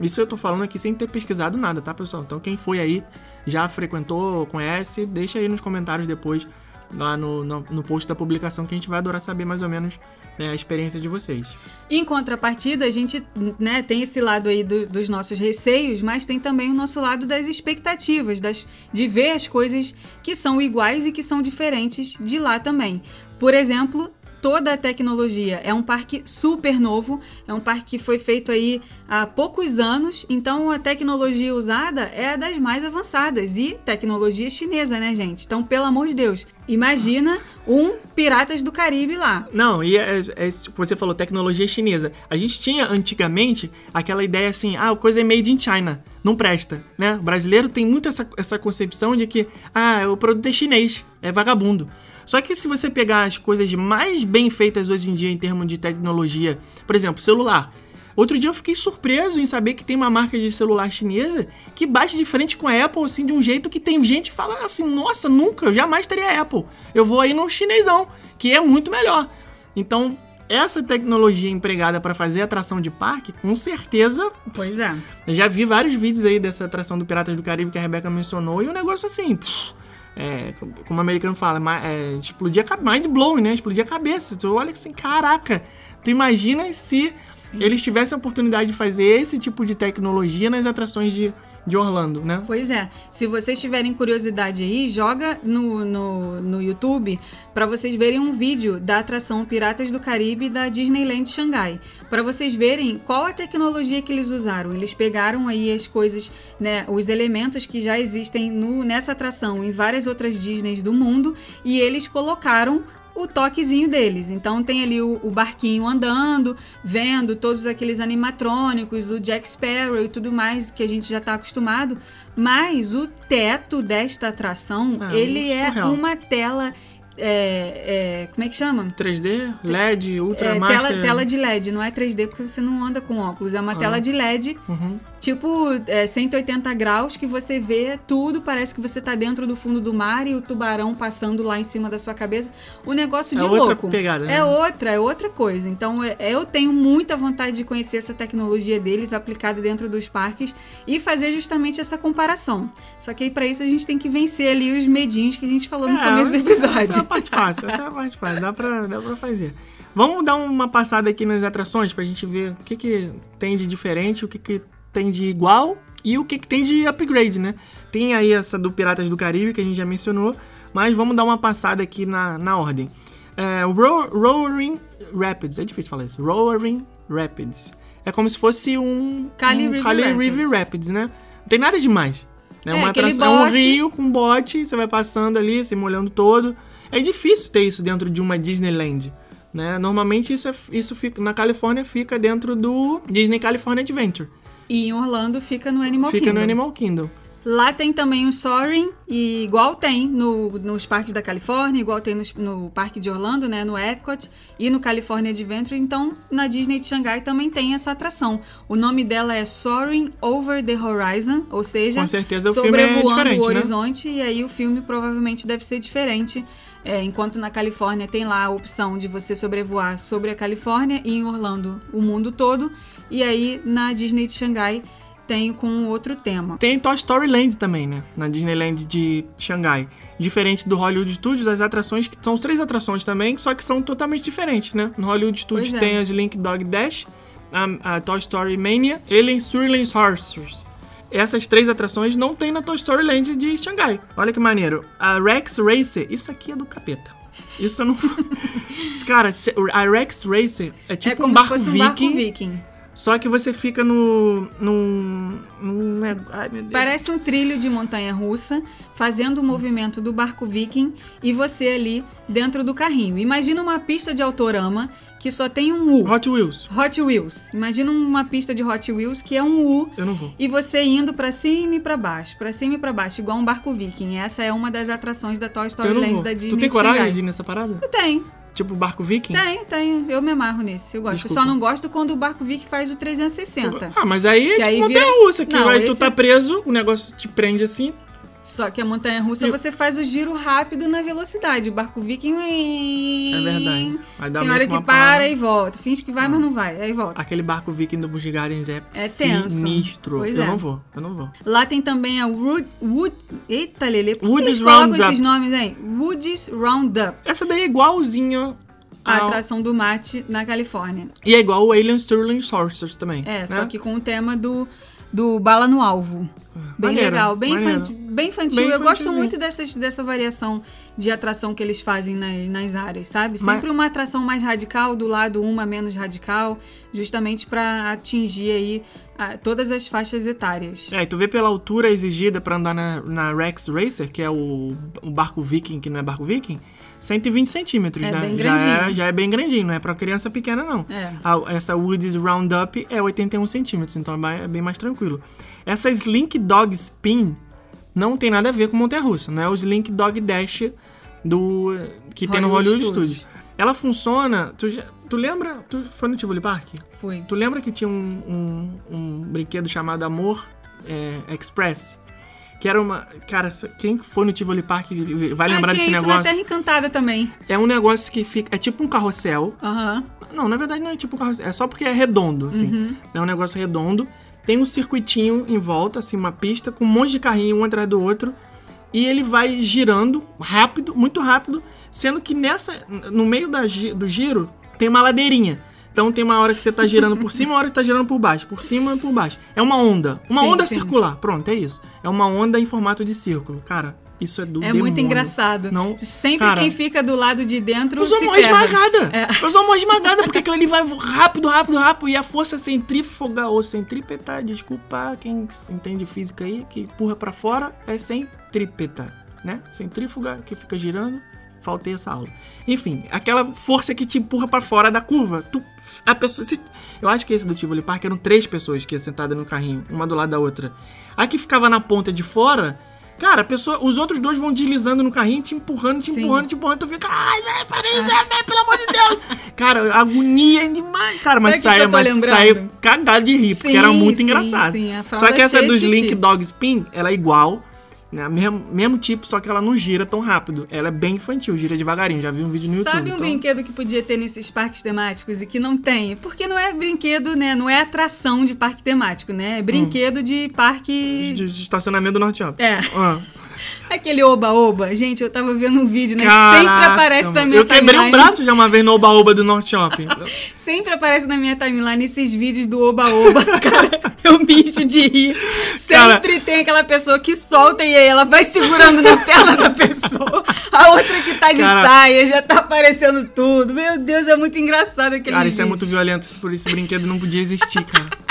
[SPEAKER 1] Isso eu tô falando aqui sem ter pesquisado nada, tá, pessoal? Então quem foi aí, já frequentou, conhece, deixa aí nos comentários depois, lá no, no, no post da publicação, que a gente vai adorar saber mais ou menos né, a experiência de vocês.
[SPEAKER 2] Em contrapartida, a gente né, tem esse lado aí do- dos nossos receios, mas tem também o nosso lado das expectativas, das, de ver as coisas que são iguais e que são diferentes de lá também. Por exemplo, toda a tecnologia é um parque super novo, é um parque que foi feito aí há poucos anos, então a tecnologia usada é das mais avançadas e tecnologia chinesa, né, gente? Então, pelo amor de Deus, imagina um Piratas do Caribe lá.
[SPEAKER 1] Não, e é, é, você falou, tecnologia chinesa. A gente tinha antigamente aquela ideia assim, ah, a coisa é made in China, não presta, né? O brasileiro tem muito essa, essa concepção de que, ah, o produto é chinês, é vagabundo. Só que se você pegar as coisas mais bem feitas hoje em dia em termos de tecnologia, por exemplo, celular. Outro dia eu fiquei surpreso em saber que tem uma marca de celular chinesa que bate de frente com a Apple, assim, de um jeito que tem gente que fala assim, nossa, nunca, eu jamais teria Apple. Eu vou aí no chinesão, que é muito melhor. Então, essa tecnologia empregada para fazer atração de parque, com certeza,
[SPEAKER 2] Pois é.
[SPEAKER 1] eu já vi vários vídeos aí dessa atração do Piratas do Caribe que a Rebeca mencionou, e o negócio assim, pff, é, como o americano fala, ma- é, explodir a cabeça, mind blowing, né? Explodir a cabeça. Tu olha assim, caraca, tu imagina se eles tivessem a oportunidade de fazer esse tipo de tecnologia nas atrações de, de Orlando, né?
[SPEAKER 2] Pois é. Se vocês tiverem curiosidade aí, joga no, no, no YouTube para vocês verem um vídeo da atração Piratas do Caribe da Disneyland Xangai. Para vocês verem qual a tecnologia que eles usaram. Eles pegaram aí as coisas, né, os elementos que já existem no, nessa atração em várias outras Disneys do mundo e eles colocaram o toquezinho deles. Então tem ali o, o barquinho andando, vendo todos aqueles animatrônicos, o Jack Sparrow e tudo mais que a gente já tá acostumado. Mas o teto desta atração,
[SPEAKER 1] Ah,
[SPEAKER 2] ele é
[SPEAKER 1] surreal.
[SPEAKER 2] uma tela. é, é, como é que chama?
[SPEAKER 1] 3D, LED, Ultra
[SPEAKER 2] É,
[SPEAKER 1] Master.
[SPEAKER 2] tela, tela de LED, não é 3D porque você não anda com óculos, é uma tela de LED
[SPEAKER 1] Uhum.
[SPEAKER 2] Tipo é, 180 graus que você vê tudo, parece que você tá dentro do fundo do mar e o tubarão passando lá em cima da sua cabeça. O negócio
[SPEAKER 1] É
[SPEAKER 2] de
[SPEAKER 1] outra
[SPEAKER 2] louco.
[SPEAKER 1] pegada, né?
[SPEAKER 2] É outra, é outra coisa. Então é- eu tenho muita vontade de conhecer essa tecnologia deles aplicada dentro dos parques e fazer justamente essa comparação. Só que aí pra isso a gente tem que vencer ali os medinhos que a gente falou no
[SPEAKER 1] É,
[SPEAKER 2] começo do episódio.
[SPEAKER 1] Essa é a parte fácil, essa é a parte fácil, dá pra, dá pra fazer. Vamos dar uma passada aqui nas atrações pra gente ver o que, que tem de diferente, o que, que tem de igual e o que, que tem de upgrade, né? Tem aí essa do Piratas do Caribe que a gente já mencionou, mas vamos dar uma passada aqui na, na ordem. É, o Ro- Roaring Rapids, é difícil falar isso. Roaring Rapids. É como se fosse um,
[SPEAKER 2] Kali
[SPEAKER 1] um
[SPEAKER 2] River
[SPEAKER 1] Kali
[SPEAKER 2] Rapids.
[SPEAKER 1] River Rapids, né? Não tem nada demais. É,
[SPEAKER 2] É,
[SPEAKER 1] uma atração, é um rio com bote, você vai passando ali, se molhando todo. É difícil ter isso dentro de uma Disneyland. Né? Normalmente isso, é, isso fica, na Califórnia fica dentro do Disney California Adventure.
[SPEAKER 2] E em Orlando fica no Animal
[SPEAKER 1] fica
[SPEAKER 2] Kingdom.
[SPEAKER 1] no Animal Kingdom.
[SPEAKER 2] Lá tem também o Soaring, e igual tem no- nos parques da Califórnia, igual tem nos- no, parque de Orlando, né, no Epcot e no California Adventure. Então, na Disney de Xangai também tem essa atração. O nome dela é Soaring Over the Horizon, ou seja,
[SPEAKER 1] Com certeza o filme é
[SPEAKER 2] sobrevoando
[SPEAKER 1] diferente,
[SPEAKER 2] o
[SPEAKER 1] né?
[SPEAKER 2] horizonte, e aí o filme provavelmente deve ser diferente. É, enquanto na Califórnia tem lá a opção de você sobrevoar sobre a Califórnia e em Orlando o mundo todo, e aí na Disney de Xangai tem com outro tema.
[SPEAKER 1] Tem Toy Story Land também, né? Na Disneyland de Xangai. Diferente do Hollywood Studios, as atrações, que são três atrações também, só que são totalmente diferentes, né? No Hollywood Studios
[SPEAKER 2] é.
[SPEAKER 1] tem as Link Dog Dash, a, a Toy Story Mania, Alien Swirling Horses. Essas três atrações não tem na Toy Story Land de Xangai. Olha que maneiro. A Rex Racer, isso aqui é do capeta. Isso eu não. [LAUGHS] Cara, a Rex Racer é tipo
[SPEAKER 2] é
[SPEAKER 1] um barco
[SPEAKER 2] se fosse um
[SPEAKER 1] viking,
[SPEAKER 2] barco viking.
[SPEAKER 1] Só que você fica no. num. num ai, meu Deus.
[SPEAKER 2] Parece um trilho de montanha russa, fazendo o movimento do barco viking e você ali dentro do carrinho. Imagina uma pista de autorama que só tem um U.
[SPEAKER 1] Hot Wheels.
[SPEAKER 2] Hot Wheels. Imagina uma pista de Hot Wheels que é um U
[SPEAKER 1] Eu não vou.
[SPEAKER 2] e você indo pra cima e pra baixo, pra cima e pra baixo, igual um barco viking. Essa é uma das atrações da Toy Story Land da Disney
[SPEAKER 1] Tu tem coragem de ir nessa parada?
[SPEAKER 2] Eu tenho.
[SPEAKER 1] Tipo barco viking?
[SPEAKER 2] Tenho, tenho. Eu me amarro nesse. Eu gosto. Eu
[SPEAKER 1] Desculpa.
[SPEAKER 2] só não gosto quando o barco Vic faz o 360.
[SPEAKER 1] Ah, mas aí é tipo
[SPEAKER 2] aí
[SPEAKER 1] montanha
[SPEAKER 2] vira-
[SPEAKER 1] russa, que
[SPEAKER 2] Não,
[SPEAKER 1] aí tu
[SPEAKER 2] esse-
[SPEAKER 1] tá preso, o negócio te prende assim.
[SPEAKER 2] Só que a montanha russa
[SPEAKER 1] E-
[SPEAKER 2] você faz o giro rápido na velocidade. O barco viking.
[SPEAKER 1] É verdade. Vai dar
[SPEAKER 2] Tem hora
[SPEAKER 1] que
[SPEAKER 2] para
[SPEAKER 1] parada.
[SPEAKER 2] e volta. Finge que vai, mas não vai. Aí volta.
[SPEAKER 1] Aquele barco viking do Busch Gardens é,
[SPEAKER 2] É tenso.
[SPEAKER 1] sinistro.
[SPEAKER 2] Pois
[SPEAKER 1] eu
[SPEAKER 2] é.
[SPEAKER 1] não vou, eu não vou.
[SPEAKER 2] Lá tem também a Wood. Wood eita, Lele. Por que colocam
[SPEAKER 1] Roundup.
[SPEAKER 2] esses nomes aí? Woods Roundup.
[SPEAKER 1] Essa daí é igualzinho
[SPEAKER 2] A atração do mate na Califórnia.
[SPEAKER 1] E é igual o Alien Sterling Sorcerers também.
[SPEAKER 2] É,
[SPEAKER 1] né?
[SPEAKER 2] só que com o tema do, do bala no alvo. Bem
[SPEAKER 1] Maneiro,
[SPEAKER 2] legal, bem, infantil, bem infantil.
[SPEAKER 1] Bem
[SPEAKER 2] Eu gosto muito dessas, dessa variação de atração que eles fazem nas, nas áreas, sabe?
[SPEAKER 1] Mas-
[SPEAKER 2] Sempre uma atração mais radical, do lado uma menos radical, justamente pra atingir aí ah, todas as faixas etárias.
[SPEAKER 1] É, e tu vê pela altura exigida pra andar na, na Rex Racer, que é o, o barco viking, que não é barco viking, 120 centímetros,
[SPEAKER 2] É
[SPEAKER 1] né?
[SPEAKER 2] bem
[SPEAKER 1] já, é,
[SPEAKER 2] grandinho.
[SPEAKER 1] já é bem grandinho, não é pra criança pequena, não.
[SPEAKER 2] É.
[SPEAKER 1] A- essa Woods Roundup é 81 centímetros, então é é bem mais tranquilo. Essa Slink Dog Spin não tem nada a ver com Montanha-Russa, não é o Slink Dog Dash do que tem no
[SPEAKER 2] Hollywood
[SPEAKER 1] Hollywood
[SPEAKER 2] Studios.
[SPEAKER 1] Studios. Ela funciona... Tu, tu lembra? Tu foi no Tivoli Park?
[SPEAKER 2] Fui.
[SPEAKER 1] Tu lembra que tinha um, um, um brinquedo chamado Amor é, Express? Que era uma. Cara, quem foi no Tivoli Park vai lembrar
[SPEAKER 2] ah, tinha
[SPEAKER 1] desse
[SPEAKER 2] isso na
[SPEAKER 1] negócio.
[SPEAKER 2] Terra Encantada também.
[SPEAKER 1] É um negócio que fica. É tipo um carrossel.
[SPEAKER 2] Aham.
[SPEAKER 1] Não, na verdade não é tipo um carrossel. É só porque é redondo, assim.
[SPEAKER 2] Uhum.
[SPEAKER 1] É um negócio redondo. Tem um circuitinho em volta, assim, uma pista, com um monte de carrinho um atrás do outro. E ele vai girando rápido, muito rápido. Sendo que nessa. No meio da do giro, tem uma ladeirinha. Então tem uma hora que você tá girando por cima, uma hora que tá girando por baixo. Por cima e por baixo. É uma onda. Uma
[SPEAKER 2] Sim,
[SPEAKER 1] onda
[SPEAKER 2] sim.
[SPEAKER 1] circular. Pronto, é isso. É uma onda em formato de círculo. Cara, isso é do
[SPEAKER 2] É muito
[SPEAKER 1] demônio.
[SPEAKER 2] engraçado.
[SPEAKER 1] Não,
[SPEAKER 2] Sempre
[SPEAKER 1] cara,
[SPEAKER 2] quem fica do lado de dentro
[SPEAKER 1] eu sou
[SPEAKER 2] ferra.
[SPEAKER 1] esmagada.
[SPEAKER 2] É.
[SPEAKER 1] Eu sou uma esmagada, porque aquilo ali vai rápido, rápido, rápido. E a força centrífuga ou centrípeta, desculpa quem entende física aí, que empurra pra fora, é centrípeta, né? Centrífuga que fica girando. Faltei essa aula. Enfim, aquela força que te empurra pra fora da curva. Tu, a pessoa, se- eu acho que esse do Tivoli Park eram três pessoas que sentadas no carrinho, uma do lado da outra. A que ficava na ponta de fora, cara, pessoa, os outros dois vão deslizando no carrinho, te empurrando, te
[SPEAKER 2] Sim.
[SPEAKER 1] empurrando, te empurrando. Tu fica, ai, para isso, vai, pelo amor de Deus. [LAUGHS] cara, agonia demais. Cara, mas
[SPEAKER 2] tô
[SPEAKER 1] mas saia cagado de rir, porque era
[SPEAKER 2] Sim,
[SPEAKER 1] muito
[SPEAKER 2] sim,
[SPEAKER 1] engraçado.
[SPEAKER 2] sim,
[SPEAKER 1] Só que essa
[SPEAKER 2] de
[SPEAKER 1] dos
[SPEAKER 2] xixi.
[SPEAKER 1] Link Dog Spin, ela é igual. Né? Mesmo, mesmo tipo, só que ela não gira tão rápido. Ela é bem infantil, gira devagarinho. Já vi um vídeo no YouTube.
[SPEAKER 2] Sabe um
[SPEAKER 1] então-
[SPEAKER 2] brinquedo que podia ter nesses parques temáticos e que não tem? Porque não é brinquedo, né? Não é atração de parque temático, né? É brinquedo de parque.
[SPEAKER 1] de, de estacionamento do Norte.
[SPEAKER 2] É.
[SPEAKER 1] Ah. [LAUGHS]
[SPEAKER 2] Aquele oba-oba. Gente, eu tava vendo um vídeo, né?
[SPEAKER 1] Caraca,
[SPEAKER 2] sempre aparece na
[SPEAKER 1] mano.
[SPEAKER 2] minha
[SPEAKER 1] Eu quebrei um
[SPEAKER 2] timeline.
[SPEAKER 1] braço já uma vez no Oba-Oba do Norte Shopping. [LAUGHS]
[SPEAKER 2] Sempre aparece na minha timeline esses vídeos do oba-oba. [LAUGHS] Cara, eu mijo de rir. Sempre tem aquela pessoa que solta e aí ela vai segurando na perna da pessoa. A outra que tá de
[SPEAKER 1] Cara.
[SPEAKER 2] saia, já tá aparecendo tudo. Meu Deus, é muito engraçado aquele
[SPEAKER 1] Cara, isso é muito violento. Por isso esse brinquedo não podia existir, cara.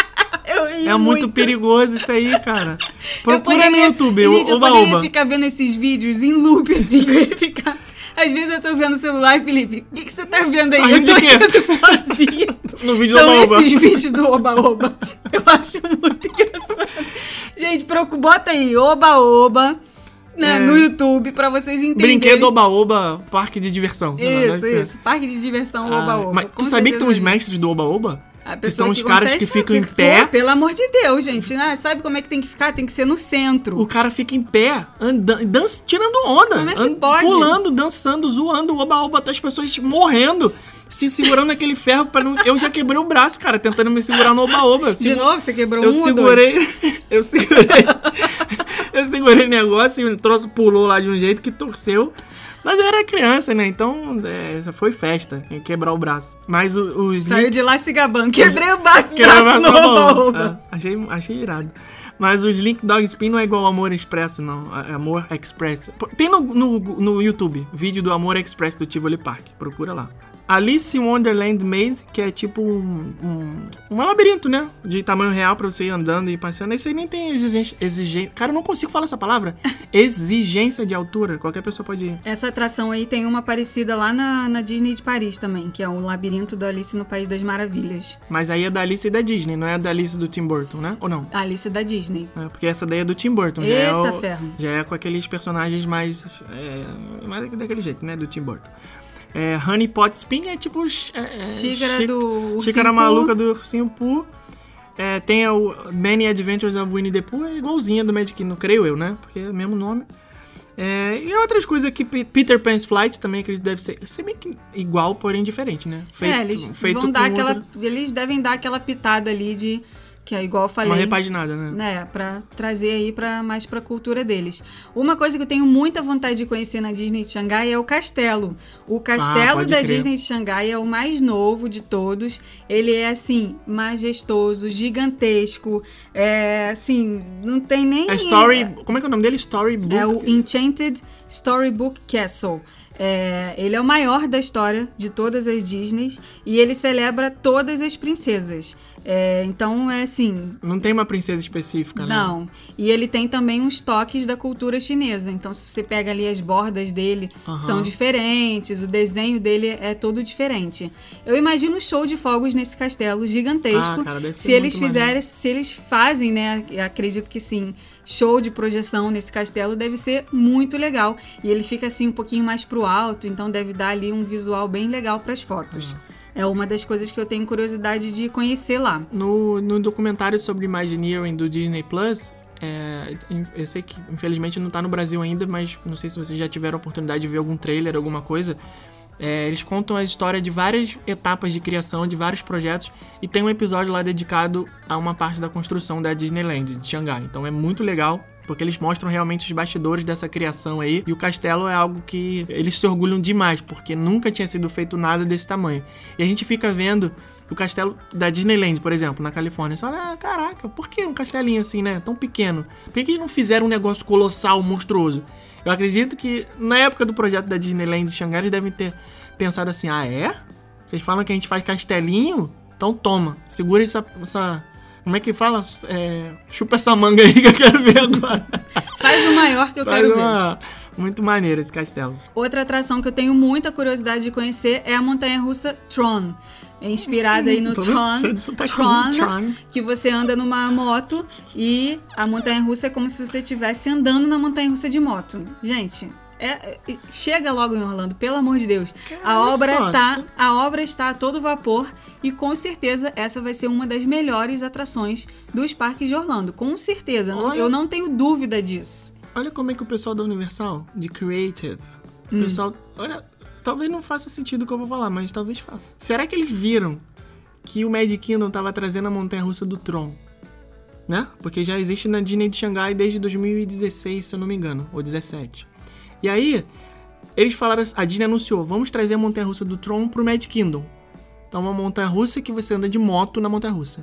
[SPEAKER 1] É muito perigoso isso aí, cara.
[SPEAKER 2] Eu
[SPEAKER 1] Procura
[SPEAKER 2] poderia-
[SPEAKER 1] no YouTube,
[SPEAKER 2] Gente, eu poderia
[SPEAKER 1] Oba-Oba.
[SPEAKER 2] ficar vendo esses vídeos em loop, assim. [LAUGHS] Eu ia ficar... Às vezes eu tô vendo o celular, Felipe, o que, que você tá vendo aí? Eu tô rindo sozinha. [LAUGHS]
[SPEAKER 1] No vídeo do
[SPEAKER 2] São
[SPEAKER 1] Oba-Oba.
[SPEAKER 2] esses vídeos do Oba-Oba. Eu acho muito engraçado. Gente, bota aí, Oba-Oba, né,
[SPEAKER 1] É.
[SPEAKER 2] no YouTube, pra vocês entenderem.
[SPEAKER 1] Brinquedo Oba-Oba, parque de diversão.
[SPEAKER 2] Isso, isso. Parque de diversão
[SPEAKER 1] Ah,
[SPEAKER 2] Oba-Oba.
[SPEAKER 1] Mas
[SPEAKER 2] Com
[SPEAKER 1] tu sabia que tem os mestres do Oba-Oba?
[SPEAKER 2] A
[SPEAKER 1] Que são os caras que ficam em pé.
[SPEAKER 2] Pô, pelo amor de Deus, gente. né? Sabe como é que tem que ficar? Tem que ser no centro.
[SPEAKER 1] O cara fica em pé, andando, dança, tirando onda.
[SPEAKER 2] Como é que pode?
[SPEAKER 1] Pulando, dançando, zoando, oba-oba, até as pessoas morrendo, se segurando naquele ferro para não... Eu já quebrei o braço, cara, tentando me segurar no oba-oba. Eu
[SPEAKER 2] De
[SPEAKER 1] segu-
[SPEAKER 2] novo, você quebrou
[SPEAKER 1] Eu
[SPEAKER 2] um
[SPEAKER 1] segurei,
[SPEAKER 2] dois? [LAUGHS]
[SPEAKER 1] eu segurei, [LAUGHS] eu segurei o negócio e o troço pulou lá de um jeito que torceu. Mas eu era criança, né? Então, é, essa foi festa, em quebrar o braço. Mas o- os
[SPEAKER 2] Saiu de lá se gabando. Quebrei o braço,
[SPEAKER 1] que era
[SPEAKER 2] braço
[SPEAKER 1] mais
[SPEAKER 2] no. Oba-Oba.
[SPEAKER 1] É, achei, achei irado. Mas o Slink Dog Spin não é igual Amor Expresso, não. É Amor Express. Tem no, no, no YouTube, vídeo do Amor Express do Tivoli Park. Procura lá. Alice in Wonderland Maze, que é tipo um, um, um labirinto, né? De tamanho real pra você ir andando e passeando. Esse aí nem tem exigência. exigência cara, eu não consigo falar essa palavra. [LAUGHS] Exigência de altura. Qualquer pessoa pode ir.
[SPEAKER 2] Essa atração aí tem uma parecida lá na, na Disney de Paris também, que é o labirinto da Alice no País das Maravilhas.
[SPEAKER 1] Mas aí é da Alice e da Disney, não é da Alice do Tim Burton, né? Ou não?
[SPEAKER 2] A Alice da Disney.
[SPEAKER 1] É, porque essa daí é do Tim Burton. já é
[SPEAKER 2] Eita
[SPEAKER 1] o-
[SPEAKER 2] ferro.
[SPEAKER 1] Já é com aqueles personagens mais. É, mais daquele jeito, né? Do Tim Burton. É, Honey Pot Spin é tipo. É, é,
[SPEAKER 2] Xícara
[SPEAKER 1] xí-
[SPEAKER 2] do
[SPEAKER 1] Xícara maluca do Ursinho Pooh. É, tem o Many Adventures of Winnie the Pooh, é igualzinha do Magic Kingdom, creio eu, né? Porque é o mesmo nome. É, e outras coisas que Pe- Peter Pan's Flight também acredito que deve ser, ser bem que igual, porém diferente, né?
[SPEAKER 2] é, eles vão dar aquela.
[SPEAKER 1] outra-
[SPEAKER 2] Eles devem dar aquela pitada ali de. Que é igual eu falei.
[SPEAKER 1] uma repaginada, né?
[SPEAKER 2] né, para trazer aí para mais para a cultura deles. Uma coisa que eu tenho muita vontade de conhecer na Disney de Xangai é o castelo. O castelo
[SPEAKER 1] Ah,
[SPEAKER 2] da
[SPEAKER 1] crer.
[SPEAKER 2] Disney de Xangai é o mais novo de todos. Ele é assim majestoso, gigantesco, é assim, não tem nem
[SPEAKER 1] A Story. Como é que é o nome dele? Storybook.
[SPEAKER 2] é o Enchanted Storybook Castle. É, ele é o maior da história de todas as Disneys e ele celebra todas as princesas. É, então é assim,
[SPEAKER 1] Não tem uma princesa específica, né?
[SPEAKER 2] não. E ele tem também uns toques da cultura chinesa. Então, se você pega ali as bordas dele, são diferentes, o desenho dele é todo diferente. Eu imagino um show de fogos nesse castelo gigantesco.
[SPEAKER 1] Ah, cara, deve ser
[SPEAKER 2] se eles fizerem,
[SPEAKER 1] maneiro.
[SPEAKER 2] se eles fazem, né? Acredito que sim. Show de projeção nesse castelo deve ser muito legal. E ele fica assim um pouquinho mais pro alto, então deve dar ali um visual bem legal para as fotos. É uma das coisas que eu tenho curiosidade de conhecer lá.
[SPEAKER 1] No, no documentário sobre Imagineering do Disney Plus, é, eu sei que infelizmente não tá no Brasil ainda, mas não sei se vocês já tiveram a oportunidade de ver algum trailer, alguma coisa. É, eles contam a história de várias etapas de criação de vários projetos e tem um episódio lá dedicado a uma parte da construção da Disneyland de Xangai. Então é muito legal. Porque eles mostram realmente os bastidores dessa criação aí. E o castelo é algo que eles se orgulham demais, porque nunca tinha sido feito nada desse tamanho. E a gente fica vendo o castelo da Disneyland, por exemplo, na Califórnia. Você fala, ah, caraca, por que um castelinho assim, né? Tão pequeno? Por que que eles não fizeram um negócio colossal, monstruoso? Eu acredito que na época do projeto da Disneyland de Xangai, eles devem ter pensado assim: ah, é? Vocês falam que a gente faz castelinho? Então toma, segura essa. essa como é que fala? É, chupa essa manga aí que eu quero ver agora. [LAUGHS]
[SPEAKER 2] Faz o maior que eu
[SPEAKER 1] Faz
[SPEAKER 2] quero ver.
[SPEAKER 1] uma- Muito maneiro esse castelo.
[SPEAKER 2] Outra atração que eu tenho muita curiosidade de conhecer é a montanha-russa Tron. É inspirada aí no Tron, Tron,
[SPEAKER 1] Tron.
[SPEAKER 2] que você anda numa moto e a montanha-russa é como se você estivesse andando na montanha-russa de moto. Gente, é- é- chega logo em Orlando, pelo amor de Deus. a obra
[SPEAKER 1] só,
[SPEAKER 2] tá, a obra está a todo vapor e com certeza essa vai ser uma das melhores atrações dos parques de Orlando. Com certeza, não-
[SPEAKER 1] Olha.
[SPEAKER 2] eu não tenho dúvida disso.
[SPEAKER 1] Olha como é que o pessoal da Universal, de Creative,
[SPEAKER 2] Hum.
[SPEAKER 1] o pessoal. Olha, talvez não faça sentido o que eu vou falar, mas talvez faça. Será que eles viram que o Magic Kingdom tava trazendo a montanha russa do Tron? Né? Porque já existe na Disney de Xangai desde 2016, se eu não me engano, ou 17. E aí, eles falaram, a Disney anunciou, vamos trazer a montanha russa do Tron pro Magic Kingdom. Então, uma montanha russa que você anda de moto na montanha russa.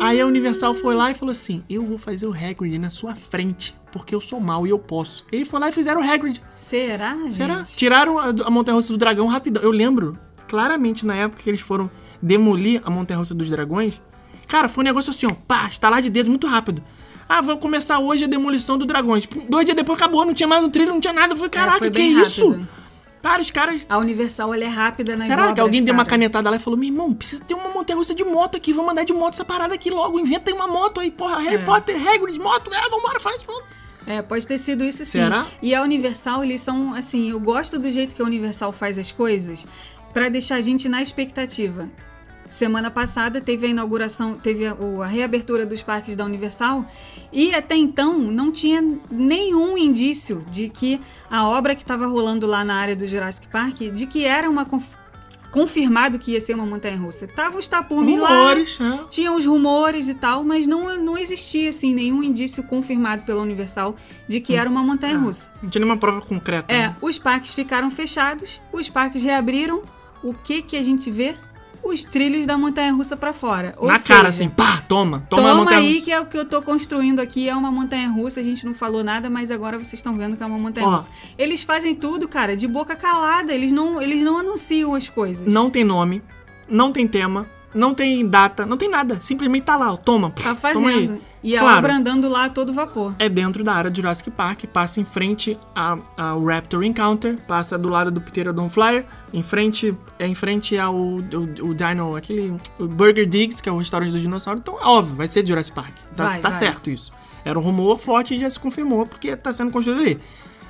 [SPEAKER 1] Aí a Universal foi lá e falou assim: Eu vou fazer o Hagrid na sua frente, porque eu sou mal e eu posso. Ele foi lá e fizeram o Hagrid.
[SPEAKER 2] Será, gente?
[SPEAKER 1] Será? Tiraram a, a montanha russa do dragão rapidão. Eu lembro claramente na época que eles foram demolir a montanha russa dos dragões. Cara, foi um negócio assim, ó, pá, estalar de dedo muito rápido. Ah, vamos começar hoje a demolição do dragões. Dois dias depois acabou, não tinha mais um trilho, não tinha nada. Eu falei, caraca,
[SPEAKER 2] É, foi
[SPEAKER 1] que isso?
[SPEAKER 2] rápido.
[SPEAKER 1] Cara, os caras
[SPEAKER 2] A Universal ela é rápida nas
[SPEAKER 1] Será
[SPEAKER 2] obras,
[SPEAKER 1] que alguém deu uma
[SPEAKER 2] cara.
[SPEAKER 1] canetada lá e falou: Meu irmão, precisa ter uma montanha russa de moto aqui, vamos andar de moto essa parada aqui logo, inventa aí uma moto aí, porra, Harry
[SPEAKER 2] É.
[SPEAKER 1] Potter, Hagrid, moto, é, vambora, faz, pronto.
[SPEAKER 2] É, pode ter sido isso sim.
[SPEAKER 1] Será?
[SPEAKER 2] E a Universal, eles são assim, eu gosto do jeito que a Universal faz as coisas pra deixar a gente na expectativa. Semana passada teve a inauguração, teve a, reabertura dos parques da Universal e até então não tinha nenhum indício de que a obra que estava rolando lá na área do Jurassic Park, de que era uma confirmado que ia ser uma montanha russa. Tava os tapumes lá,
[SPEAKER 1] Rumores, né?
[SPEAKER 2] tinha os rumores e tal, mas não, não existia assim nenhum indício confirmado pela Universal de que era uma montanha russa.
[SPEAKER 1] Não tinha nenhuma prova concreta.
[SPEAKER 2] É,
[SPEAKER 1] né?
[SPEAKER 2] os parques ficaram fechados, os parques reabriram. O que que a gente vê? Os trilhos da montanha russa pra fora. Ou
[SPEAKER 1] Na
[SPEAKER 2] seja,
[SPEAKER 1] cara, assim, pá, toma, toma, a
[SPEAKER 2] Toma
[SPEAKER 1] montanha
[SPEAKER 2] aí
[SPEAKER 1] russa.
[SPEAKER 2] que é o que eu tô construindo aqui, é uma montanha russa, a gente não falou nada, mas agora vocês estão vendo que é uma montanha
[SPEAKER 1] Ó.
[SPEAKER 2] russa. Eles fazem tudo, cara, de boca calada, eles não, eles não anunciam as coisas.
[SPEAKER 1] Não tem nome, não tem tema, não tem data, não tem nada. Simplesmente tá lá, ó, toma.
[SPEAKER 2] Tá
[SPEAKER 1] Toma
[SPEAKER 2] fazendo. E a
[SPEAKER 1] Claro.
[SPEAKER 2] obra andando lá a todo vapor.
[SPEAKER 1] É dentro da área do Jurassic Park, passa em frente a- ao Raptor Encounter, passa do lado do Pterodon Flyer, em frente, é em frente ao o, o Dino, aquele o Burger Digs, que é o restaurante do dinossauro. Então, óbvio, vai ser Jurassic Park. Tá,
[SPEAKER 2] Vai,
[SPEAKER 1] tá
[SPEAKER 2] vai.
[SPEAKER 1] certo isso. Era um rumor forte e já se confirmou porque tá sendo construído ali.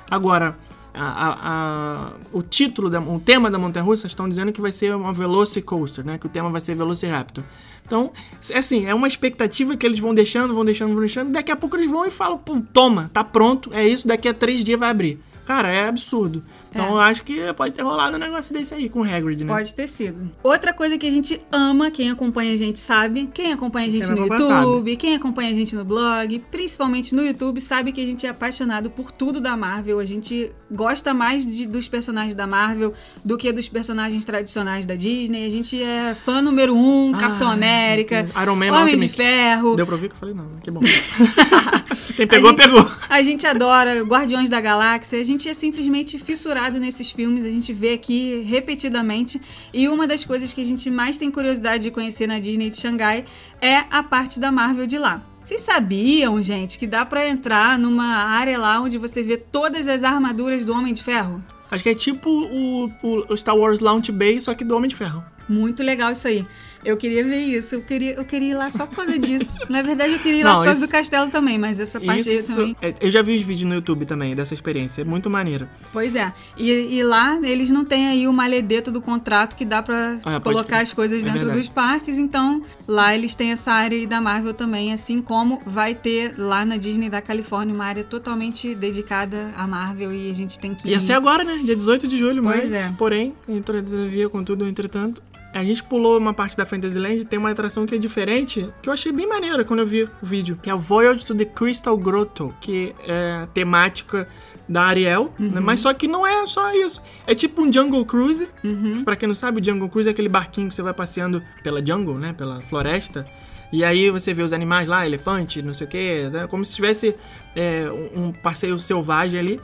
[SPEAKER 1] Agora, a- a- o título, da, o tema da montanha russa estão dizendo que vai ser uma Velocicoaster, né? Que o tema vai ser Velociraptor. Então, é assim, é uma expectativa que eles vão deixando, vão deixando, vão deixando. Daqui a pouco eles vão e falam, toma, tá pronto, é isso, daqui a três dias vai abrir. Cara, é absurdo. Então
[SPEAKER 2] É.
[SPEAKER 1] eu acho que pode ter rolado um negócio desse aí com o Hagrid, né?
[SPEAKER 2] Pode ter sido. Outra coisa que a gente ama, quem acompanha a gente sabe, quem acompanha a gente
[SPEAKER 1] Quem
[SPEAKER 2] no
[SPEAKER 1] acompanha
[SPEAKER 2] YouTube, quem acompanha a gente no blog, principalmente no YouTube, sabe que a gente é apaixonado por tudo da Marvel. A gente gosta mais de- dos personagens da Marvel do que dos personagens tradicionais da Disney. A gente é fã número um,
[SPEAKER 1] Ah,
[SPEAKER 2] Capitão América.
[SPEAKER 1] Iron Man,
[SPEAKER 2] Homem de
[SPEAKER 1] Malcolm-
[SPEAKER 2] Ferro.
[SPEAKER 1] Deu pra ouvir que eu falei, não, que bom. [LAUGHS] Quem pegou,
[SPEAKER 2] gente-
[SPEAKER 1] pegou.
[SPEAKER 2] A gente adora Guardiões da Galáxia, a gente é simplesmente fissurado nesses filmes, a gente vê aqui repetidamente. E uma das coisas que a gente mais tem curiosidade de conhecer na Disney de Xangai é a parte da Marvel de lá. Vocês sabiam, gente, que dá pra entrar numa área lá onde você vê todas as armaduras do Homem de Ferro?
[SPEAKER 1] Acho que é tipo o, o- o Star Wars Launch Bay, só que do Homem de Ferro.
[SPEAKER 2] Muito legal isso aí. Eu queria ver isso. Eu queria, eu queria ir lá só por causa disso. Na verdade, eu queria ir lá
[SPEAKER 1] Não,
[SPEAKER 2] por causa
[SPEAKER 1] isso-
[SPEAKER 2] do castelo também, mas essa parte aí
[SPEAKER 1] Isso,
[SPEAKER 2] também.
[SPEAKER 1] é, eu já vi os vídeos no YouTube também dessa experiência, é muito maneiro.
[SPEAKER 2] Pois é. E, e lá eles não têm aí o maledeto do contrato que dá pra
[SPEAKER 1] Ah,
[SPEAKER 2] colocar as coisas
[SPEAKER 1] É
[SPEAKER 2] dentro
[SPEAKER 1] verdade.
[SPEAKER 2] dos parques. Então, lá eles têm essa área aí da Marvel também, assim como vai ter lá na Disney da Califórnia uma área totalmente dedicada à Marvel e a gente tem que
[SPEAKER 1] Ia ser agora, né? Dia 18 de julho,
[SPEAKER 2] Pois
[SPEAKER 1] mas,
[SPEAKER 2] é.
[SPEAKER 1] porém, todavia, contudo, entretanto, a gente pulou uma parte da Fantasyland e tem uma atração que é diferente, que eu achei bem maneira quando eu vi o vídeo, que é a Voyage to the Crystal Grotto, que é temática da Ariel, né?
[SPEAKER 2] Uhum.
[SPEAKER 1] mas só que não é só isso. É tipo um Jungle Cruise.
[SPEAKER 2] Uhum.
[SPEAKER 1] Pra quem não sabe, o Jungle Cruise é aquele barquinho que você vai passeando pela jungle, né? Pela floresta. E aí você vê os animais lá, elefante, não sei o quê, né? como se tivesse é, um passeio selvagem ali.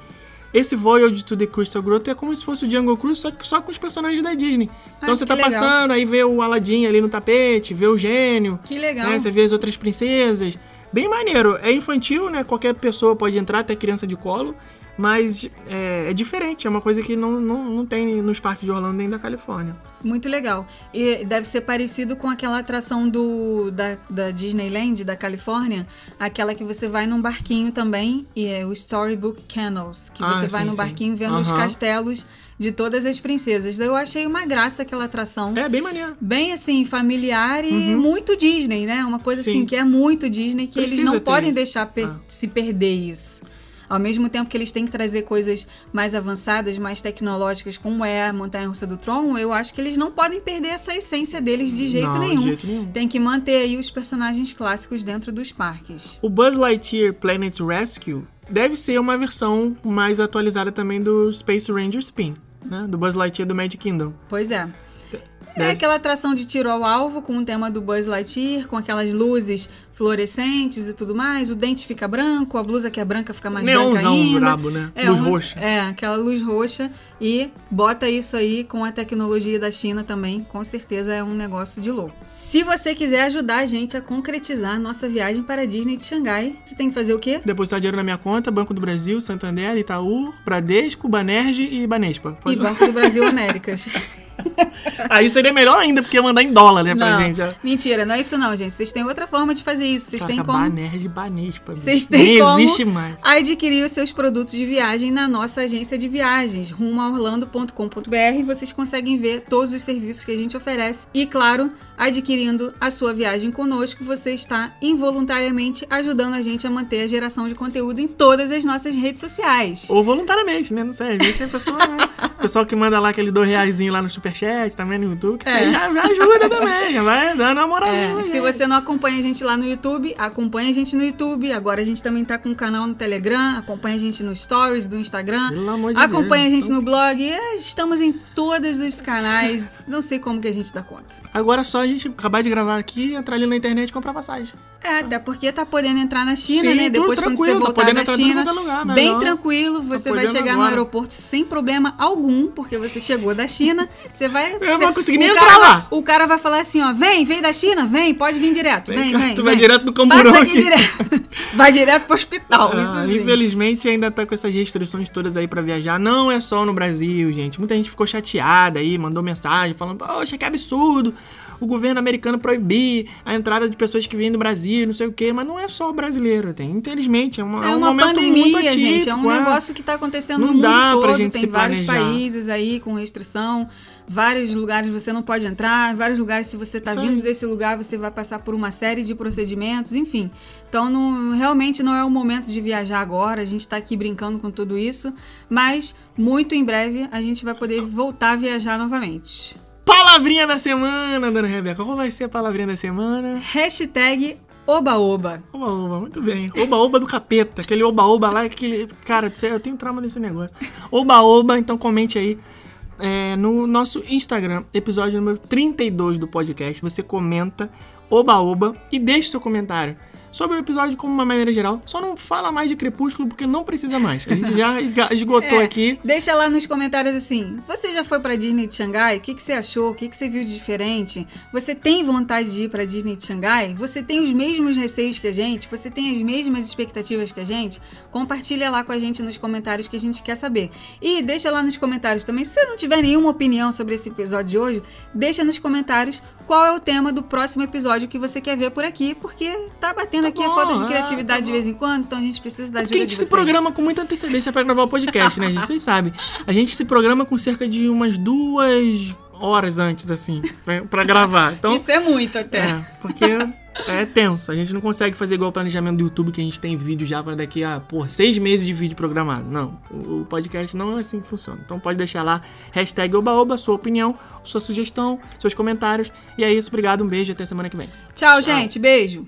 [SPEAKER 1] Esse Voyage to the Crystal Grotto é como se fosse o Jungle Cruise, só que só com os personagens da Disney. Então
[SPEAKER 2] Ah,
[SPEAKER 1] você tá
[SPEAKER 2] legal.
[SPEAKER 1] passando, aí vê o Aladdin ali no tapete, vê o gênio,
[SPEAKER 2] Que legal.
[SPEAKER 1] né? Você vê as outras princesas. Bem maneiro. É infantil, né? Qualquer pessoa pode entrar, até criança de colo. Mas é, é diferente, é uma coisa que não, não, não tem nos parques de Orlando nem da Califórnia.
[SPEAKER 2] Muito legal. E deve ser parecido com aquela atração do da, da Disneyland, da Califórnia, aquela que você vai num barquinho também, e é o Storybook Canals, que
[SPEAKER 1] Ah,
[SPEAKER 2] você vai
[SPEAKER 1] sim,
[SPEAKER 2] no
[SPEAKER 1] sim.
[SPEAKER 2] barquinho vendo os
[SPEAKER 1] Aham.
[SPEAKER 2] castelos de todas as princesas. Eu achei uma graça aquela atração.
[SPEAKER 1] É bem maneiro.
[SPEAKER 2] Bem assim, familiar e muito Disney, né? Uma coisa
[SPEAKER 1] Uhum. Sim.
[SPEAKER 2] assim que é muito Disney, que eles
[SPEAKER 1] Precisa
[SPEAKER 2] não
[SPEAKER 1] ter
[SPEAKER 2] podem
[SPEAKER 1] isso.
[SPEAKER 2] deixar per-
[SPEAKER 1] Ah.
[SPEAKER 2] se perder isso. Ao mesmo tempo que eles têm que trazer coisas mais avançadas, mais tecnológicas, como é a Montanha Russa do Tron, eu acho que eles não podem perder essa essência deles de jeito
[SPEAKER 1] Não, de
[SPEAKER 2] nenhum.
[SPEAKER 1] jeito nenhum.
[SPEAKER 2] Tem que manter aí os personagens clássicos dentro dos parques.
[SPEAKER 1] O Buzz Lightyear Planet Rescue deve ser uma versão mais atualizada também do Space Ranger Spin, né? Do Buzz Lightyear do Magic Kingdom.
[SPEAKER 2] Pois é. É
[SPEAKER 1] Deve-
[SPEAKER 2] aquela atração de tiro ao alvo com o tema do Buzz Lightyear, com aquelas luzes fluorescentes e tudo mais. O dente fica branco, a blusa que é branca fica mais branca
[SPEAKER 1] Neonzão
[SPEAKER 2] ainda.
[SPEAKER 1] brabo, né?
[SPEAKER 2] É
[SPEAKER 1] Luz
[SPEAKER 2] uma-
[SPEAKER 1] roxa.
[SPEAKER 2] É, aquela luz roxa. E bota isso aí com a tecnologia da China também. Com certeza é um negócio de louco. Se você quiser ajudar a gente a concretizar nossa viagem para a Disney de Xangai, você tem que fazer o quê?
[SPEAKER 1] Depositar dinheiro na minha conta, Banco do Brasil, Santander, Itaú, Bradesco, Banerj e Banespa.
[SPEAKER 2] E
[SPEAKER 1] Pode-
[SPEAKER 2] Banco do Brasil Américas. [LAUGHS]
[SPEAKER 1] Aí seria melhor ainda, porque ia mandar em dólar, né, pra
[SPEAKER 2] Não,
[SPEAKER 1] gente. já.
[SPEAKER 2] mentira, não é isso não, gente. Vocês têm outra forma de fazer isso. Vocês têm como...
[SPEAKER 1] Banerj e Banespa.
[SPEAKER 2] Vocês têm
[SPEAKER 1] Nem
[SPEAKER 2] como
[SPEAKER 1] existe mais.
[SPEAKER 2] adquirir os seus produtos de viagem na nossa agência de viagens, rumoaorlando.com.br. Vocês conseguem ver todos os serviços que a gente oferece. E, claro, adquirindo a sua viagem conosco, você está involuntariamente ajudando a gente a manter a geração de conteúdo em todas as nossas redes sociais.
[SPEAKER 1] Ou voluntariamente, né? Não vezes tem pessoa, né? [LAUGHS] pessoal que manda lá aquele dois reaisinho lá no superchat, também no YouTube, que isso
[SPEAKER 2] É.
[SPEAKER 1] aí já, já ajuda também, já vai dando uma moral.
[SPEAKER 2] É, se você não acompanha a gente lá no YouTube, acompanha a gente no YouTube. Agora a gente também tá com um canal no Telegram, acompanha a gente no Stories do Instagram.
[SPEAKER 1] Pelo amor de
[SPEAKER 2] Acompanha a
[SPEAKER 1] Deus,
[SPEAKER 2] gente no blog. É, Estamos em todos os canais. Não sei como que a gente dá conta.
[SPEAKER 1] Agora é só a gente acabar de gravar aqui, entrar ali na internet e comprar passagem.
[SPEAKER 2] É, até porque tá podendo entrar na China,
[SPEAKER 1] Sim,
[SPEAKER 2] né? Depois quando você
[SPEAKER 1] tá
[SPEAKER 2] voltar
[SPEAKER 1] podendo
[SPEAKER 2] da China,
[SPEAKER 1] é lugar,
[SPEAKER 2] bem
[SPEAKER 1] melhor.
[SPEAKER 2] tranquilo, você vai
[SPEAKER 1] podendo
[SPEAKER 2] chegar no
[SPEAKER 1] agora.
[SPEAKER 2] aeroporto sem problema algum, porque você chegou da China, você vai...
[SPEAKER 1] Eu
[SPEAKER 2] você,
[SPEAKER 1] não vou conseguir
[SPEAKER 2] o
[SPEAKER 1] nem
[SPEAKER 2] cara
[SPEAKER 1] entrar
[SPEAKER 2] vai-
[SPEAKER 1] lá.
[SPEAKER 2] O cara vai falar assim, ó, vem, vem da China, vem, pode vir direto, vem,
[SPEAKER 1] Vem
[SPEAKER 2] vem.
[SPEAKER 1] tu vai
[SPEAKER 2] vem.
[SPEAKER 1] direto no camburão
[SPEAKER 2] Passa aqui direto. [LAUGHS] Vai direto pro hospital,
[SPEAKER 1] Ah, infelizmente ainda tá com essas restrições todas aí pra viajar. Não é só no Brasil, gente. Muita gente ficou chateada aí, mandou mensagem falando, poxa, que absurdo. O governo americano proibir a entrada de pessoas que vêm do Brasil, não sei o quê, mas não é só o brasileiro, tem. Infelizmente, é, uma,
[SPEAKER 2] É
[SPEAKER 1] um
[SPEAKER 2] uma
[SPEAKER 1] momento
[SPEAKER 2] pandemia,
[SPEAKER 1] muito atípico,
[SPEAKER 2] gente. É um
[SPEAKER 1] é.
[SPEAKER 2] negócio que está acontecendo
[SPEAKER 1] Não
[SPEAKER 2] no
[SPEAKER 1] dá
[SPEAKER 2] mundo
[SPEAKER 1] pra
[SPEAKER 2] todo.
[SPEAKER 1] gente
[SPEAKER 2] Tem
[SPEAKER 1] se
[SPEAKER 2] vários
[SPEAKER 1] planejar.
[SPEAKER 2] países aí com restrição. Vários lugares você não pode entrar. Vários lugares, se você está vindo
[SPEAKER 1] aí.
[SPEAKER 2] desse lugar, você vai passar por uma série de procedimentos, enfim. Então, não- realmente não é o momento de viajar agora. A gente está aqui brincando com tudo isso. Mas, muito em breve, a gente vai poder voltar a viajar novamente.
[SPEAKER 1] Palavrinha da semana, dona Rebeca. Qual vai ser a palavrinha da semana?
[SPEAKER 2] Hashtag Oba-Oba.
[SPEAKER 1] Oba-oba, muito bem. Oba-oba do capeta. Aquele oba-oba lá, aquele. Cara, eu tenho trauma nesse negócio. Oba-oba, então comente aí é, no nosso Instagram, episódio número 32 do podcast. Você comenta oba-oba e deixa seu comentário sobre o episódio como uma maneira geral. Só não fala mais de Crepúsculo porque não precisa mais. A gente já [LAUGHS] esgotou
[SPEAKER 2] É,
[SPEAKER 1] aqui.
[SPEAKER 2] Deixa lá nos comentários assim. Você já foi pra Disney de Xangai? O que, que você achou? O que, que você viu de diferente? Você tem vontade de ir pra Disney de Xangai? Você tem os mesmos receios que a gente? Você tem as mesmas expectativas que a gente? Compartilha lá com a gente nos comentários que a gente quer saber. E deixa lá nos comentários também. Se você não tiver nenhuma opinião sobre esse episódio de hoje, deixa nos comentários qual é o tema do próximo episódio que você quer ver por aqui, porque tá batendo aqui a
[SPEAKER 1] bom,
[SPEAKER 2] falta de
[SPEAKER 1] é,
[SPEAKER 2] criatividade
[SPEAKER 1] tá
[SPEAKER 2] de vez em quando, então a gente precisa da
[SPEAKER 1] É porque
[SPEAKER 2] ajuda
[SPEAKER 1] a gente se programa com muita antecedência pra gravar o podcast, né, gente? Vocês sabem. A gente se programa com cerca de umas duas horas antes, assim, pra- pra gravar. Então,
[SPEAKER 2] Isso é muito até.
[SPEAKER 1] é, porque é tenso. A gente não consegue fazer igual o planejamento do YouTube, que a gente tem vídeo já pra daqui a, por seis meses de vídeo programado. Não, o, podcast não é assim que funciona. Então pode deixar lá, hashtag obaoba, sua opinião, sua sugestão, seus comentários. E é isso, obrigado, um beijo, até semana que vem.
[SPEAKER 2] Tchau, gente. Beijo.